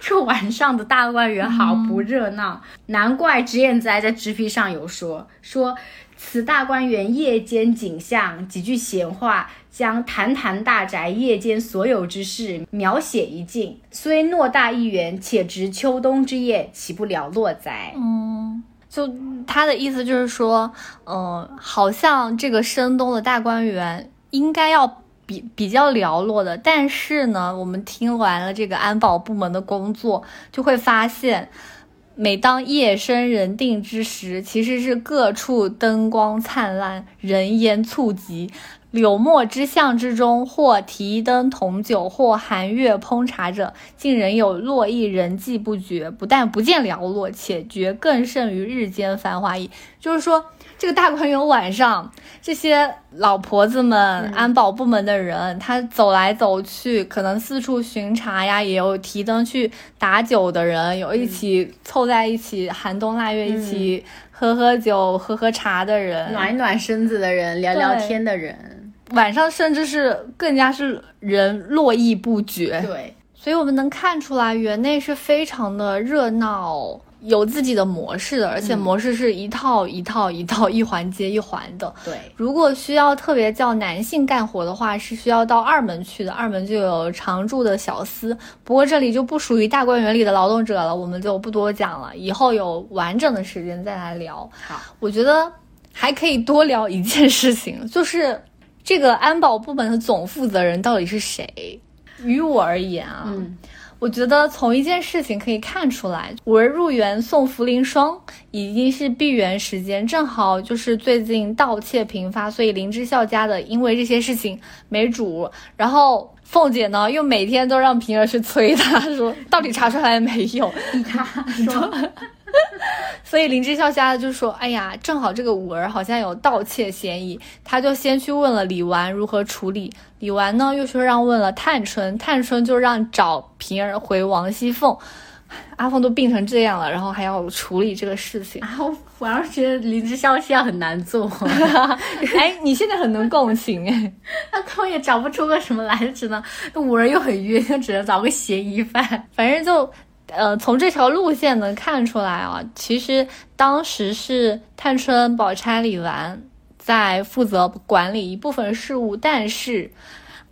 这晚上的大观园好不热闹，难怪脂砚斋在知批上有说说，此大观园夜间景象，几句闲话，将坛坛大宅夜间所有之事描写一尽，虽偌大一园，且值秋冬之夜，岂不寥落哉？嗯，就他的意思就是说，嗯、好像这个深冬的大观园应该要比比较寥落的，但是呢，我们听完了这个安保部门的工作，就会发现。每当夜深人定之时，其实是各处灯光灿烂，人烟簇集。柳墨之巷之中，或提灯同酒，或寒月烹茶者，竟仍有络绎人迹不绝。不但不见寥落，且觉更胜于日间繁华矣。就是说，这个大观园晚上，这些老婆子们、安保部门的人，他走来走去，可能四处巡查呀，也有提灯去打酒的人，有一起凑在一起寒冬腊月一起喝喝酒、喝喝茶的人，暖一暖身子的人，聊聊天的人，晚上甚至是更加是人络绎不绝。对，所以我们能看出来，园内是非常的热闹，有自己的模式的，而且模式是一套一套一套、一环接一环的。对，如果需要特别叫男性干活的话，是需要到二门去的。二门就有常驻的小司，不过这里就不属于大观园里的劳动者了，我们就不多讲了。以后有完整的时间再来聊。好，我觉得还可以多聊一件事情，就是这个安保部门的总负责人到底是谁？于我而言啊，嗯我觉得从一件事情可以看出来，五儿入园送茯苓霜已经是闭园时间，正好就是最近盗窃频发，所以林之孝家的因为这些事情没主，然后。凤姐呢，又每天都让平儿去催她说，到底查出来没有？*laughs* 逼他说，*laughs* *laughs* *laughs* 所以林之孝家的就说：“哎呀，正好这个五儿好像有盗窃嫌疑，他就先去问了李纨如何处理。李纨呢又说让问了探春，探春就让找平儿回王熙凤。阿凤都病成这样了，然后还要处理这个事情。然后反而觉得林之孝现在很难做，*laughs* 哎，你现在很能共情哎。*laughs* 那他根本也找不出个什么来，就只能那五儿又很冤，就只能找个嫌疑犯。反正就，呃，从这条路线能看出来啊，其实当时是探春、宝钗、李纨在负责管理一部分事务，但是，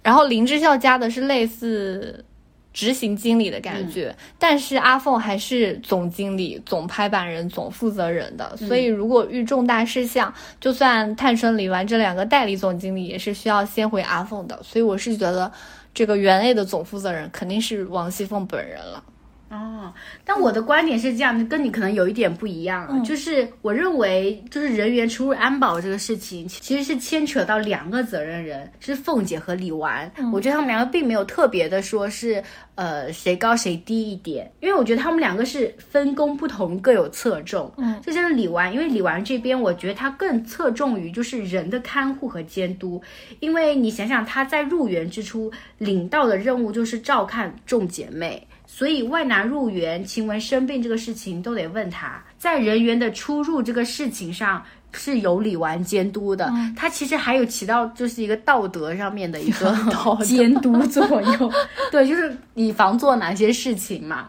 然后林之孝家的是类似执行经理的感觉，但是阿凤还是总经理、总拍板人、总负责人的，所以如果遇重大事项，就算探春、李纨这两个代理总经理，也是需要先回阿凤的，所以我是觉得。这个园内的总负责人肯定是王熙凤本人了。哦，但我的观点是这样的，跟你可能有一点不一样，嗯就是我认为，就是人员出入安保这个事情，其实是牵扯到两个责任人，是凤姐和李纨。我觉得他们两个并没有特别的说是呃谁高谁低一点，因为我觉得他们两个是分工不同，各有侧重。嗯，就像是李纨，因为李纨这边，我觉得他更侧重于就是人的看护和监督，因为你想想他在入园之初领到的任务就是照看众姐妹。所以外男入园，晴雯生病这个事情都得问他。在人员的出入这个事情上。是有李纨监督的，他其实还有起到就是一个道德上面的一个 *laughs* 监督作用，*laughs* 对，就是以防做哪些事情嘛。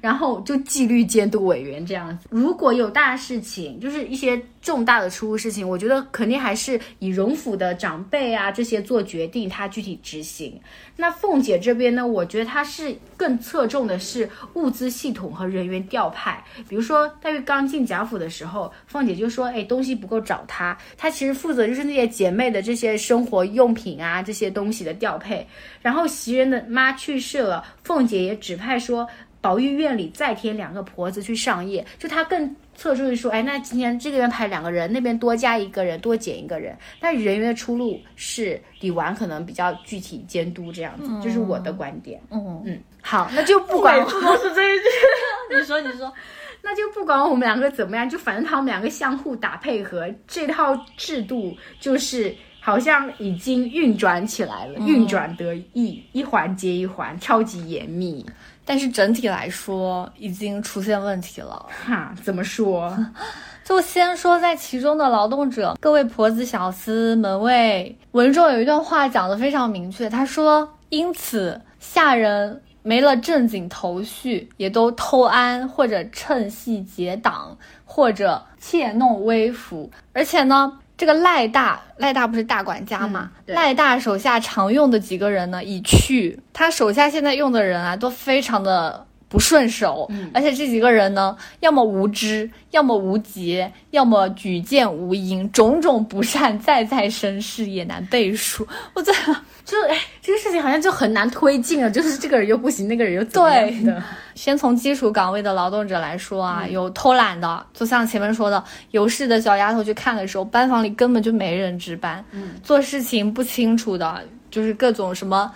然后就纪律监督委员这样子，如果有大事情，就是一些重大的出入事情，我觉得肯定还是以荣府的长辈啊这些做决定，他具体执行。那凤姐这边呢，我觉得她是更侧重的是物资系统和人员调派。比如说黛玉刚进贾府的时候，凤姐就说：“哎，东西不够找她。”她其实负责就是那些姐妹的这些生活用品啊这些东西的调配。然后袭人的妈去世了，凤姐也指派说。宝玉院里再添两个婆子去上夜，就他更侧重于说，哎，那今天这个院派两个人，那边多加一个人，多减一个人。但人员的出路是李纨可能比较具体监督这样子，这是我的观点。嗯嗯，好，那就不管都是这一句，*laughs* 你说你说，那就不管我们两个怎么样，就反正他们两个相互打配合，这套制度就是好像已经运转起来了，运转得意，一环接一环，超级严密。但是整体来说已经出现问题了哈？怎么说？*laughs* 就先说在其中的劳动者，各位婆子、小厮、门卫，文中有一段话讲得非常明确，他说：“因此下人没了正经头绪，也都偷安或者趁隙结党，或者窃弄微服，而且呢。”这个赖大，赖大不是大管家嘛？赖大手下常用的几个人呢，已去。他手下现在用的人啊，都非常的不顺手，而且这几个人呢，要么无知，要么无节，要么举荐无因，种种不善，再在身世也难背书。我这。*laughs* 就哎，这个事情好像就很难推进了，就是这个人又不行，那个人又怎么样的？先从基础岗位的劳动者来说啊，有偷懒的，就像前面说的，有事的小丫头去看的时候，班房里根本就没人值班，嗯，做事情不清楚的，就是各种什么。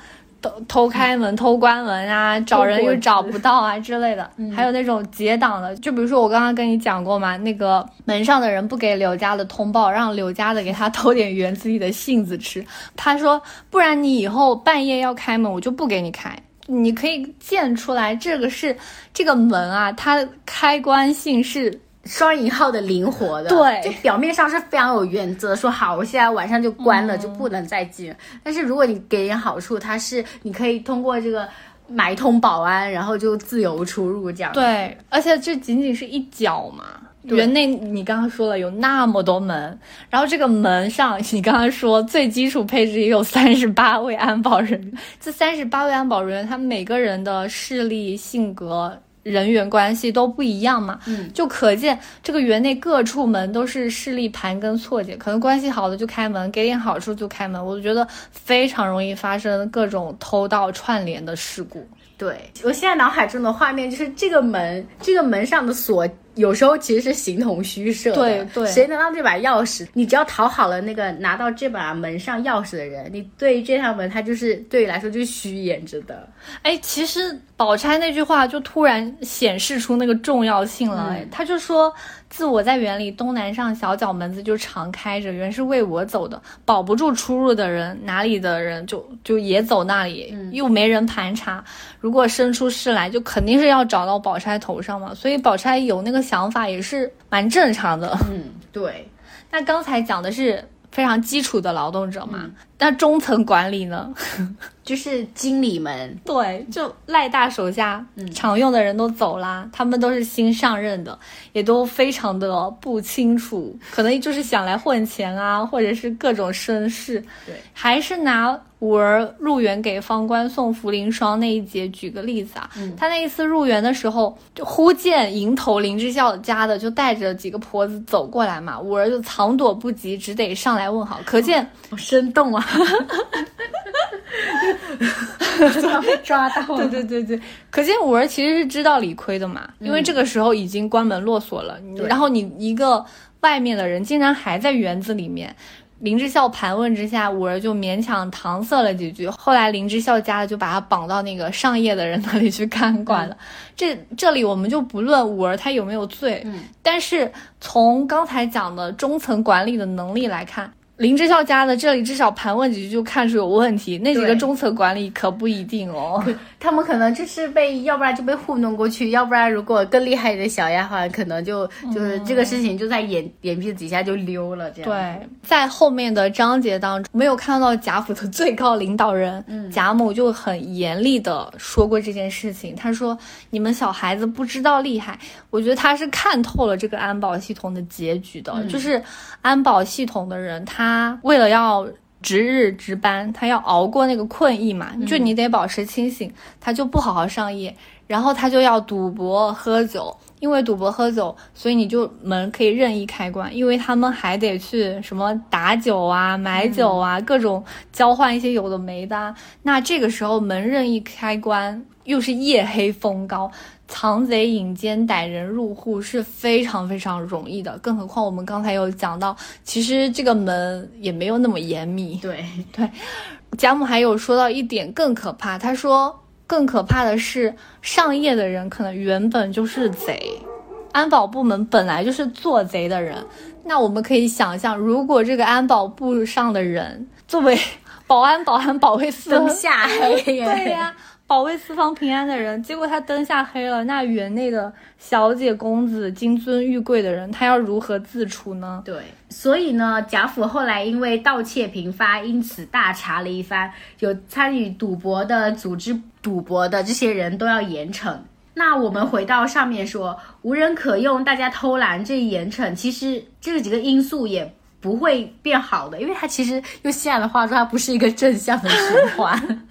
偷偷开门、偷关门啊，找人又找不到啊之类的，还有那种结党的，就比如说我刚刚跟你讲过嘛，那个门上的人不给柳家的通报，让柳家的给他偷点园子里的杏子吃。他说，不然你以后半夜要开门，我就不给你开。你可以见出来，这个是这个门啊，它开关性是。双引号的灵活的，对，就表面上是非常有原则，说好，我现在晚上就关了，就不能再进。但是如果你给点好处，它是你可以通过这个买通保安，然后就自由出入这样。对，而且这仅仅是一角嘛，园内你刚刚说了有那么多门，然后这个门上你刚刚说最基础配置也有三十八位安保人员，这三十八位安保人员，他们每个人的势力、性格。人员关系都不一样嘛，嗯，就可见这个园内各处门都是势力盘根错节，可能关系好的就开门，给点好处就开门，我就觉得非常容易发生各种偷盗串联的事故。对我现在脑海中的画面就是这个门，这个门上的锁。有时候其实是形同虚设的。对对，谁拿到这把钥匙，你只要讨好了那个拿到这把门上钥匙的人，你对于这扇门，它就是对你来说就是虚掩着的。哎，其实宝钗那句话就突然显示出那个重要性了。哎，他就说。自我在园里东南上小角门子就常开着，原是为我走的，保不住出入的人，哪里的人就就也走那里，又没人盘查。如果生出事来，就肯定是要找到宝钗头上嘛。所以宝钗有那个想法也是蛮正常的。嗯，对。那刚才讲的是非常基础的劳动者嘛，那中层管理呢？*laughs* 就是经理们，对，就赖大手下常用的人都走啦，他们都是新上任的，也都非常的不清楚，可能就是想来混钱啊，或者是各种身世。对，还是拿五儿入园给方官送茯苓霜那一节举个例子啊，他那一次入园的时候，就忽见迎头林之孝家的就带着几个婆子走过来嘛，五儿就藏躲不及，只得上来问好，可见好生动啊。*laughs* 被抓到了，对对对对，可见五儿其实是知道理亏的嘛，因为这个时候已经关门落锁了，然后你一个外面的人竟然还在园子里面，林之孝盘问之下，五儿就勉强搪塞了几句，后来林之孝家的就把他绑到那个上夜的人那里去看管了。这这里我们就不论五儿他有没有罪，嗯，但是从刚才讲的中层管理的能力来看。林之孝家的这里至少盘问几句就看出有问题，那几个中层管理可不一定哦。他们可能就是被，要不然就被糊弄过去，*laughs* 要不然如果更厉害的小丫鬟，可能就就是这个事情就在眼眼皮子底下就溜了，这样。对，在后面的章节当中，没有看到贾府的最高领导人、贾母就很严厉的说过这件事情。他说：“你们小孩子不知道厉害。”我觉得他是看透了这个安保系统的结局的，就是安保系统的人，他为了要。值日值班，他要熬过那个困意嘛，就你得保持清醒，他就不好好上夜，然后他就要赌博喝酒，因为赌博喝酒，所以你就门可以任意开关，因为他们还得去什么打酒啊、买酒啊，各种交换一些有的没的啊。那这个时候门任意开关，又是夜黑风高，藏贼引奸逮人入户是非常非常容易的。更何况我们刚才有讲到，其实这个门也没有那么严密。*laughs* 对对贾母还有说到一点更可怕，她说更可怕的是上夜的人可能原本就是贼，安保部门本来就是做贼的人。那我们可以想象，如果这个安保部上的人作为 *laughs* 保安、保安保卫司灯下黑，*laughs* 对呀、保卫四方平安的人，结果他灯下黑了，那园内的小姐、公子、金尊玉贵的人，他要如何自处呢？对，所以呢，贾府后来因为盗窃频发，因此大查了一番，有参与赌博的、组织赌博的这些人都要严惩。那我们回到上面说，无人可用，大家偷懒这严惩，其实这几个因素也不会变好的，因为它其实用现在的话说，它不是一个正向的循环。*laughs*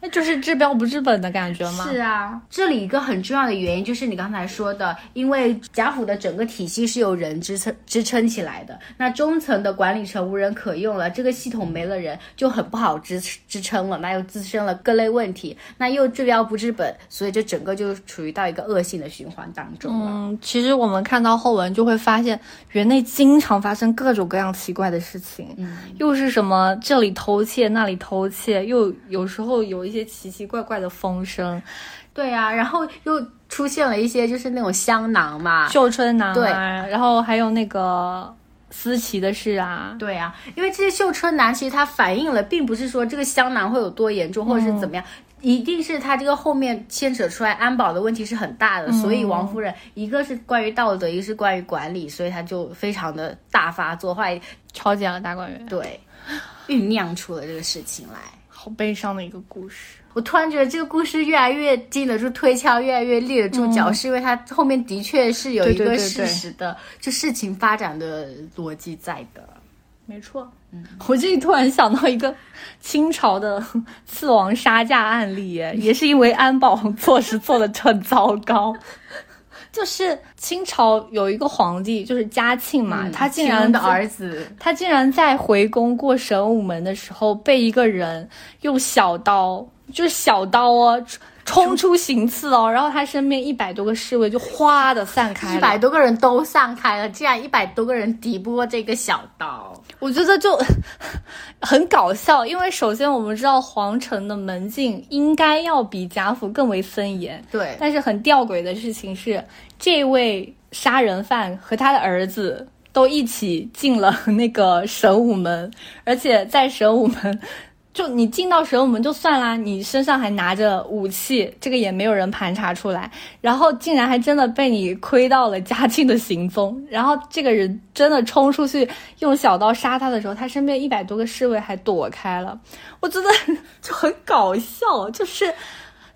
那就是治标不治本的感觉吗？是啊，这里一个很重要的原因就是你刚才说的，因为贾府的整个体系是由人支撑支撑起来的，那中层的管理层无人可用了，这个系统没了人就很不好支支撑了，那又滋生了各类问题，那又治标不治本，所以这整个就处于到一个恶性的循环当中了。嗯，其实我们看到后文就会发现，园内经常发生各种各样奇怪的事情，嗯，又是什么这里偷窃那里偷窃，又有时候有一些奇奇怪怪的风声，对啊，然后又出现了一些就是那种香囊嘛，绣春囊对。啊，然后还有那个思琪的事啊，对啊，因为这些绣春囊其实它反映了，并不是说这个香囊会有多严重，或者是怎么样，一定是他这个后面牵扯出来安保的问题是很大的。所以王夫人一个是关于道德，一个是关于管理，所以他就非常的大发作坏，超级了大观园，对，酝酿出了这个事情来。好悲伤的一个故事。我突然觉得这个故事越来越经得住推敲，越来越立得住脚，是因为它后面的确是有一个对对对对事实的，就事情发展的逻辑在的。没错，嗯，*laughs* 我这里突然想到一个清朝的 *laughs* 刺王杀价案例，耶也是因为安保 *laughs* 措施做的很糟糕。就是清朝有一个皇帝，就是嘉庆嘛，嗯他竟然的儿子，他竟然在回宫过神武门的时候，被一个人用小刀，就是小刀哦，冲出行刺哦，然后他身边一百多个侍卫就哗的散开了。一百多个人都散开了，竟然一百多个人抵不过这个小刀。我觉得就 *laughs* 很搞笑，因为首先我们知道皇城的门禁应该要比贾府更为森严，对，但是很吊诡的事情是，这位杀人犯和他的儿子都一起进了那个神武门，而且在神武门。就你进到神武门就算啦，你身上还拿着武器，这个也没有人盘查出来，然后竟然还真的被你窥到了嘉庆的行踪，然后这个人真的冲出去用小刀杀他的时候，他身边一百多个侍卫还躲开了，我觉得就很搞笑，就是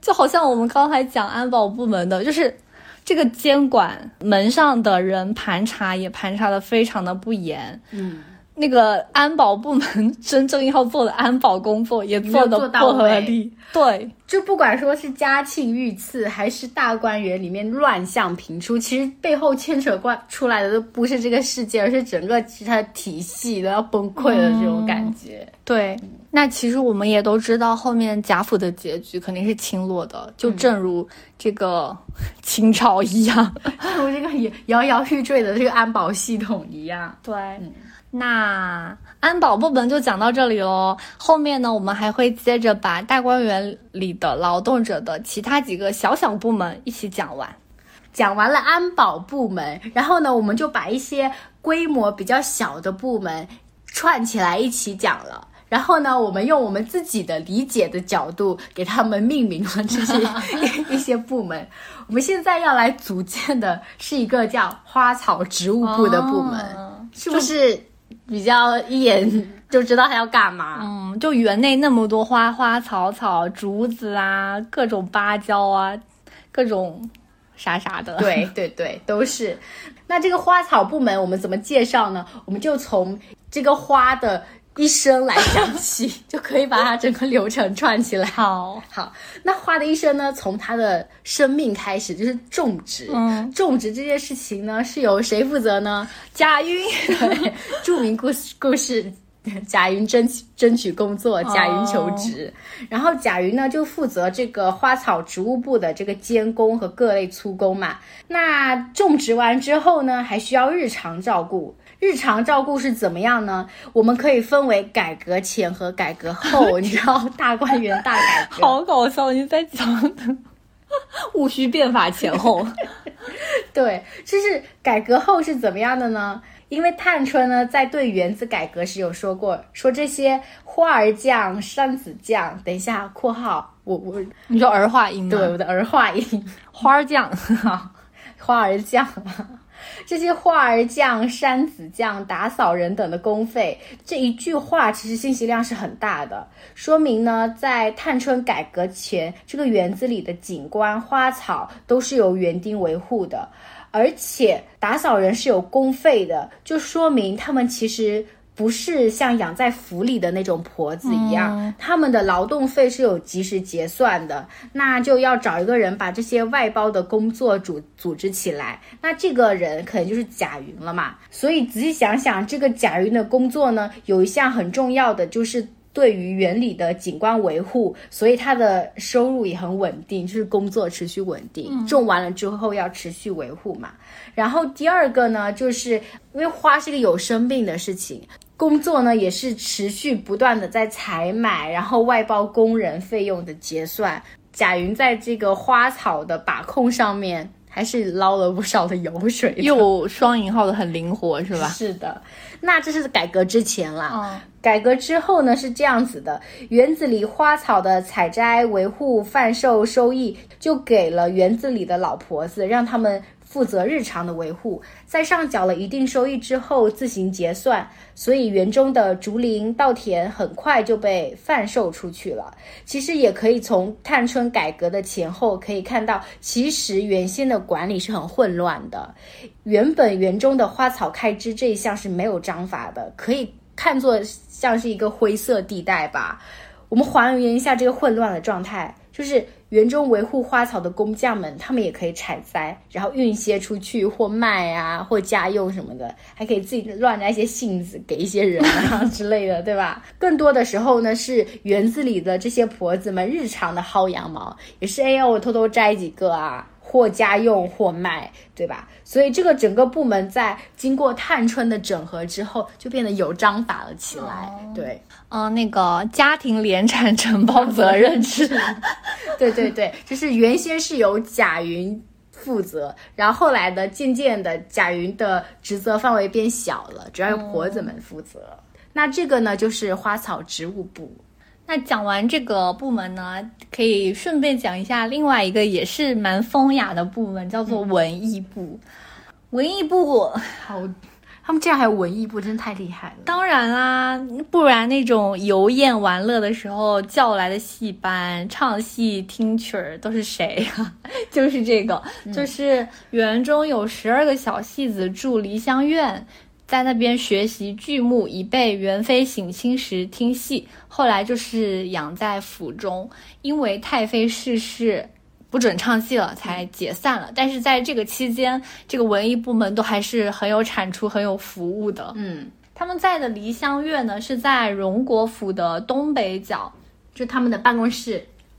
就好像我们刚才讲安保部门的，就是这个监管门上的人盘查也盘查的非常的不严，嗯，那个安保部门真正要做的安保工作也做的不合位理，对。就不管说是嘉庆遇刺，还是大观园里面乱象频出，其实背后牵扯过出来的都不是这个世界，而是整个其他的体系都要崩溃的这种感觉。对，那其实我们也都知道，后面贾府的结局肯定是倾落的，就正如这个 *laughs* 清朝一样。*laughs* 正如这个也摇摇欲坠的这个安保系统一样。对，那安保部门就讲到这里喽。后面呢，我们还会接着把大观园里的劳动者的其他几个小小部门一起讲完。讲完了安保部门，然后呢，我们就把一些规模比较小的部门串起来一起讲了。然后呢，我们用我们自己的理解的角度给他们 *laughs* 命名了这些一些部门。我们现在要来组建的是一个叫花草植物部的部门，是不是比较一眼 *laughs* 就知道它要干嘛？嗯，就园内那么多花花草草、竹子啊，各种芭蕉啊，各种啥啥的。对对对，都是。那这个花草部门我们怎么介绍呢？我们就从这个花的。一生来讲起，*laughs* 就可以把它整个流程串起来。好好，那花的一生呢，从他的生命开始就是种植。嗯，种植这件事情呢，是由谁负责呢？贾云，著名故事故事，贾云争取争取工作，贾云求职。然后贾云呢，就负责这个花草植物部的这个监工和各类粗工嘛。那种植完之后呢，还需要日常照顾。日常照顾是怎么样呢？我们可以分为改革前和改革后，*laughs* 你知道大观园大改革，好搞笑！你在讲 *laughs* 戊戌变法前后，*laughs* 对，就是改革后是怎么样的呢？因为探春呢在对园子改革时有说过，说这些花儿酱、山子酱，等一下（括号）我我你说儿化音对，我的儿化音，花儿酱，花儿酱。这些花儿匠、山子匠、打扫人等的工费，这一句话其实信息量是很大的，说明呢，在探春改革前，这个园子里的景观、花草都是由园丁维护的，而且打扫人是有工费的，就说明他们其实。不是像养在府里的那种婆子一样，他们的劳动费是有及时结算的，那就要找一个人把这些外包的工作组组织起来，那这个人可能就是贾云了嘛。所以仔细想想，这个贾云的工作呢，有一项很重要的就是对于园里的景观维护，所以他的收入也很稳定，就是工作持续稳定，种完了之后要持续维护嘛。然后第二个呢，就是因为花是个有生病的事情。工作呢也是持续不断的在采买，然后外包工人费用的结算。贾云在这个花草的把控上面还是捞了不少的油水，又双引号的很灵活，是吧？是的。那这是改革之前了，改革之后呢是这样子的：园子里花草的采摘、维护、贩售收益，就给了园子里的老婆子，让他们。负责日常的维护，在上缴了一定收益之后自行结算，所以园中的竹林稻田很快就被贩售出去了。其实也可以从探春改革的前后可以看到，其实原先的管理是很混乱的。原本园中的花草开支这一项是没有章法的，可以看作像是一个灰色地带吧。我们还原一下这个混乱的状态，就是。园中维护花草的工匠们，他们也可以采摘，然后运些出去或卖啊，或家用什么的，还可以自己乱摘一些杏子给一些人啊 *laughs* 之类的，对吧？更多的时候呢，是园子里的这些婆子们日常的薅羊毛，也是哎呀，我偷偷摘几个啊。或家用或卖，对吧？所以这个整个部门在经过探春的整合之后，就变得有章法了起来。对，嗯，那个家庭联产承包 *laughs* 责任制，对对对，就是原先是由贾云负责，然后后来的渐渐的，贾云的职责范围变小了，主要由婆子们负责。那这个呢，就是花草植物部。那讲完这个部门呢，可以顺便讲一下另外一个也是蛮风雅的部门，叫做文艺部。文艺部好，他们竟然还有文艺部，真的太厉害了。当然啦，不然那种游宴玩乐的时候叫来的戏班、唱戏听曲儿都是谁呀？*laughs* 就是这个，就是园中有十二个小戏子住梨香院。在那边学习剧目，以备元妃省亲时听戏。后来就是养在府中，因为太妃逝世，不准唱戏了，才解散了。但是在这个期间，这个文艺部门都还是很有产出、很有服务的。嗯，他们在的梨香院呢，是在荣国府的东北角，就他们的办公室 *laughs*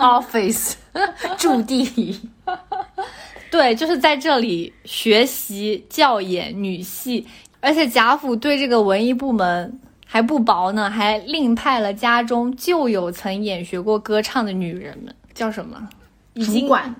（office） *laughs* 驻地。对，就是在这里学习教演女戏。而且贾府对这个文艺部门还不薄呢，还另派了家中就有曾演学过歌唱的女人们，叫什么？主管，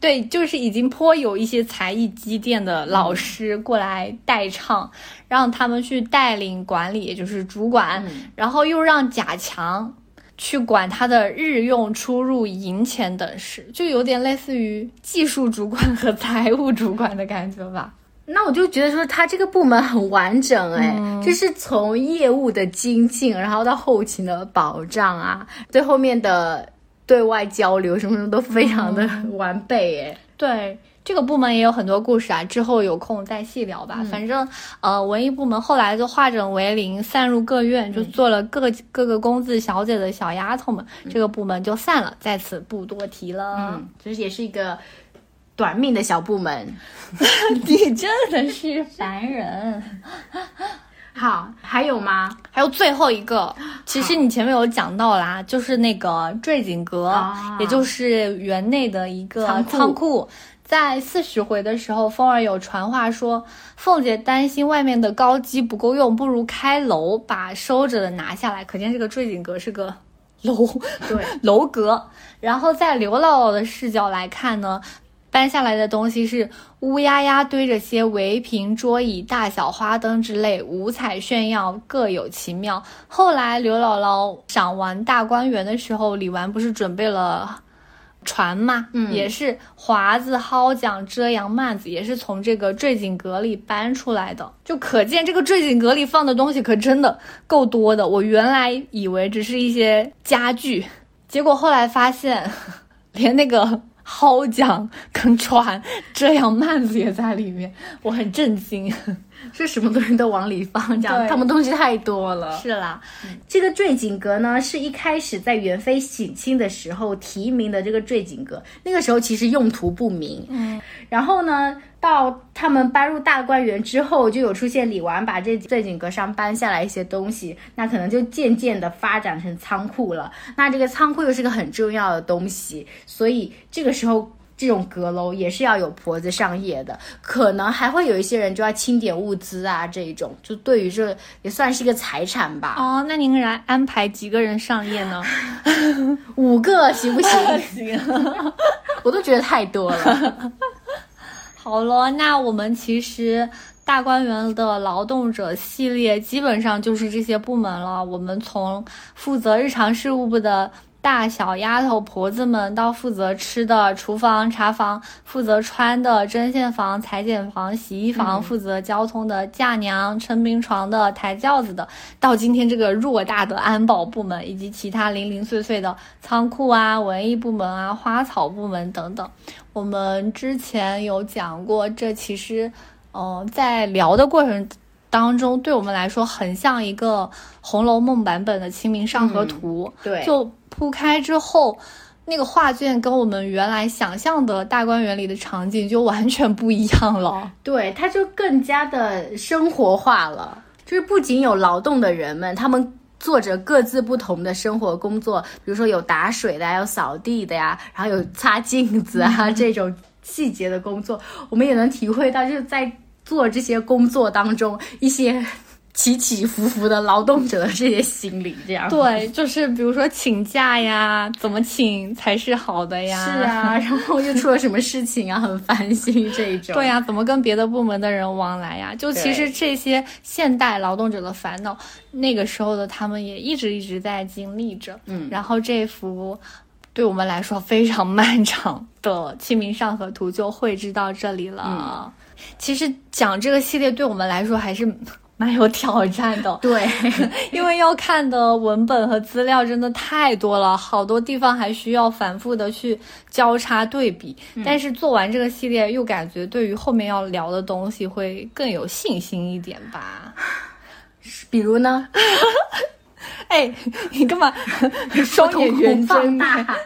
对，就是已经颇有一些才艺积淀的老师过来代唱，让他们去带领管理，也就是主管，然后又让贾强去管他的日用出入、银钱等事，就有点类似于技术主管和财务主管的感觉吧。那我就觉得说他这个部门很完整哎，就是从业务的精进，然后到后勤的保障啊，最后面的对外交流什么什么都非常的完备哎。对，这个部门也有很多故事啊，之后有空再细聊吧。反正呃，文艺部门后来就化整为零，散入各院，就做了各各个公子小姐的小丫头们，这个部门就散了，在此不多提了。嗯，其实也是一个。短命的小部门，*laughs* 你真的是烦人。好，还有吗？还有最后一个，其实你前面有讲到啦，就是那个坠井阁，也就是园内的一个仓库。在四十回的时候，风儿有传话说，凤姐担心外面的高机不够用，不如开楼把收着的拿下来。可见这个坠井阁是个楼，对 *laughs* 楼阁。然后在刘姥姥的视角来看呢。搬下来的东西是乌压压堆着些围屏、桌椅、大小花灯之类，五彩炫耀，各有其妙。后来刘姥姥赏完大观园的时候，李纨不是准备了船嘛？嗯，也是华子、蒿桨、遮阳、幔子，也是从这个坠锦阁里搬出来的。就可见这个坠锦阁里放的东西可真的够多的。我原来以为只是一些家具，结果后来发现，*laughs* 连那个。蒿桨跟穿，这样慢 *laughs* 子也在里面，我很震惊。是什么东西都往里放，这样他们东西太多了。是啦，这个坠锦阁呢，是一开始在元妃省亲的时候提名的这个坠锦阁，那个时候其实用途不明。嗯，然后呢，到他们搬入大观园之后，就有出现李纨把这坠锦阁上搬下来一些东西，那可能就渐渐的发展成仓库了。那这个仓库又是个很重要的东西，所以这个时候。这种阁楼也是要有婆子上夜的，可能还会有一些人就要清点物资啊，这一种就对于这也算是一个财产吧。哦，那您来安排几个人上夜呢？五个行不行？行，*laughs* 我都觉得太多了。*laughs* 好了，那我们其实大观园的劳动者系列基本上就是这些部门了。我们从负责日常事务部的。大小丫头婆子们到负责吃的厨房、茶房，负责穿的针线房、裁剪房、洗衣房，负责交通的嫁娘、撑冰床的、抬轿子的，到今天这个偌大的安保部门，以及其他零零碎碎的仓库啊、文艺部门啊、花草部门等等。我们之前有讲过，这其实，嗯，在聊的过程。当中，对我们来说很像一个《红楼梦》版本的《清明上河图》。对，就铺开之后，那个画卷跟我们原来想象的大观园里的场景就完全不一样了。对，它就更加的生活化了。就是不仅有劳动的人们，他们做着各自不同的生活工作，比如说有打水的，有扫地的呀，然后有擦镜子啊这种细节的工作，我们也能体会到，就是在。做这些工作当中，一些起起伏伏的劳动者的这些心理，这样对，就是比如说请假呀，怎么请才是好的呀？是啊，然后又出了什么事情啊，很烦心这一种。对呀，怎么跟别的部门的人往来呀？就其实这些现代劳动者的烦恼，那个时候的他们也一直一直在经历着。嗯，然后这幅对我们来说非常漫长的《清明上河图》就绘制到这里了。其实讲这个系列对我们来说还是蛮有挑战的，对，*laughs* 因为要看的文本和资料真的太多了，好多地方还需要反复的去交叉对比。但是做完这个系列，又感觉对于后面要聊的东西会更有信心一点吧。比如呢？*laughs* 哎，你干嘛 *laughs* 双眼圆睁大？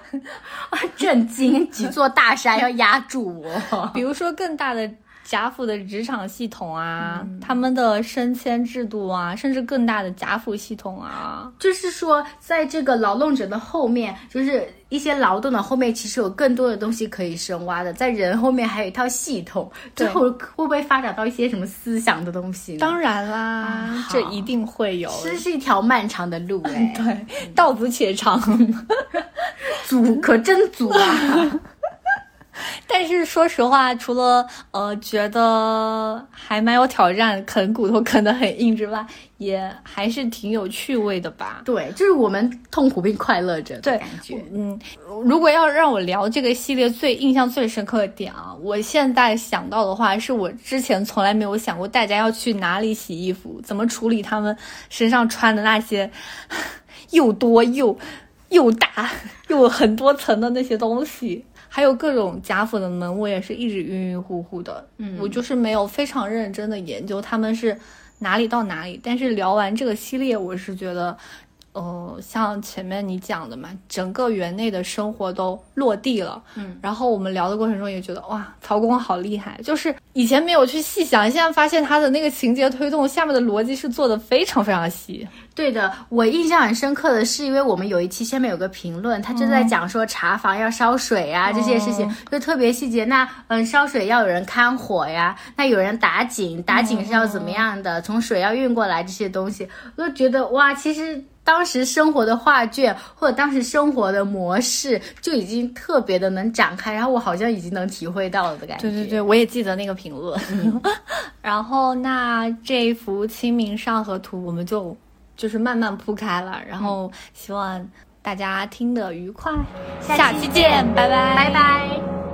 震惊！几座大山要压住我。比如说更大的。贾府的职场系统啊，他们的升迁制度啊，甚至更大的贾府系统啊，就是说，在这个劳动者的后面，就是一些劳动的后面，其实有更多的东西可以深挖的。在人后面还有一套系统，最后会不会发展到一些什么思想的东西？当然啦，这一定会有。这是一条漫长的路哎，*laughs* 对，道 *laughs* 阻且长，阻可真阻啊。*laughs* 但是说实话，除了呃觉得还蛮有挑战，啃骨头啃得很硬之外，也还是挺有趣味的吧。对，就是我们痛苦并快乐着的对感觉。嗯，如果要让我聊这个系列最印象最深刻的点啊，我现在想到的话，是我之前从来没有想过大家要去哪里洗衣服，怎么处理他们身上穿的那些 *laughs* 又多又又大 *laughs* 又很多层的那些东西。还有各种贾府的门，我也是一直晕晕乎乎的。嗯，我就是没有非常认真的研究他们是哪里到哪里。但是聊完这个系列，我是觉得呃，像前面你讲的嘛，整个园内的生活都落地了。嗯，然后我们聊的过程中也觉得哇，曹公好厉害，就是以前没有去细想，现在发现他的那个情节推动下面的逻辑是做的非常非常细。对的，我印象很深刻的是，因为我们有一期下面有个评论，他就在讲说茶房要烧水啊、这些事情，就特别细节。那嗯，烧水要有人看火呀，那有人打井，打井是要怎么样的？从水要运过来这些东西，我就觉得哇，其实当时生活的画卷或者当时生活的模式就已经特别的能展开，然后我好像已经能体会到了的感觉。对对对，我也记得那个评论。*laughs* 然后那这一幅《清明上河图》，我们就。就是慢慢铺开了，然后希望大家听得愉快，下期见，拜拜，拜拜。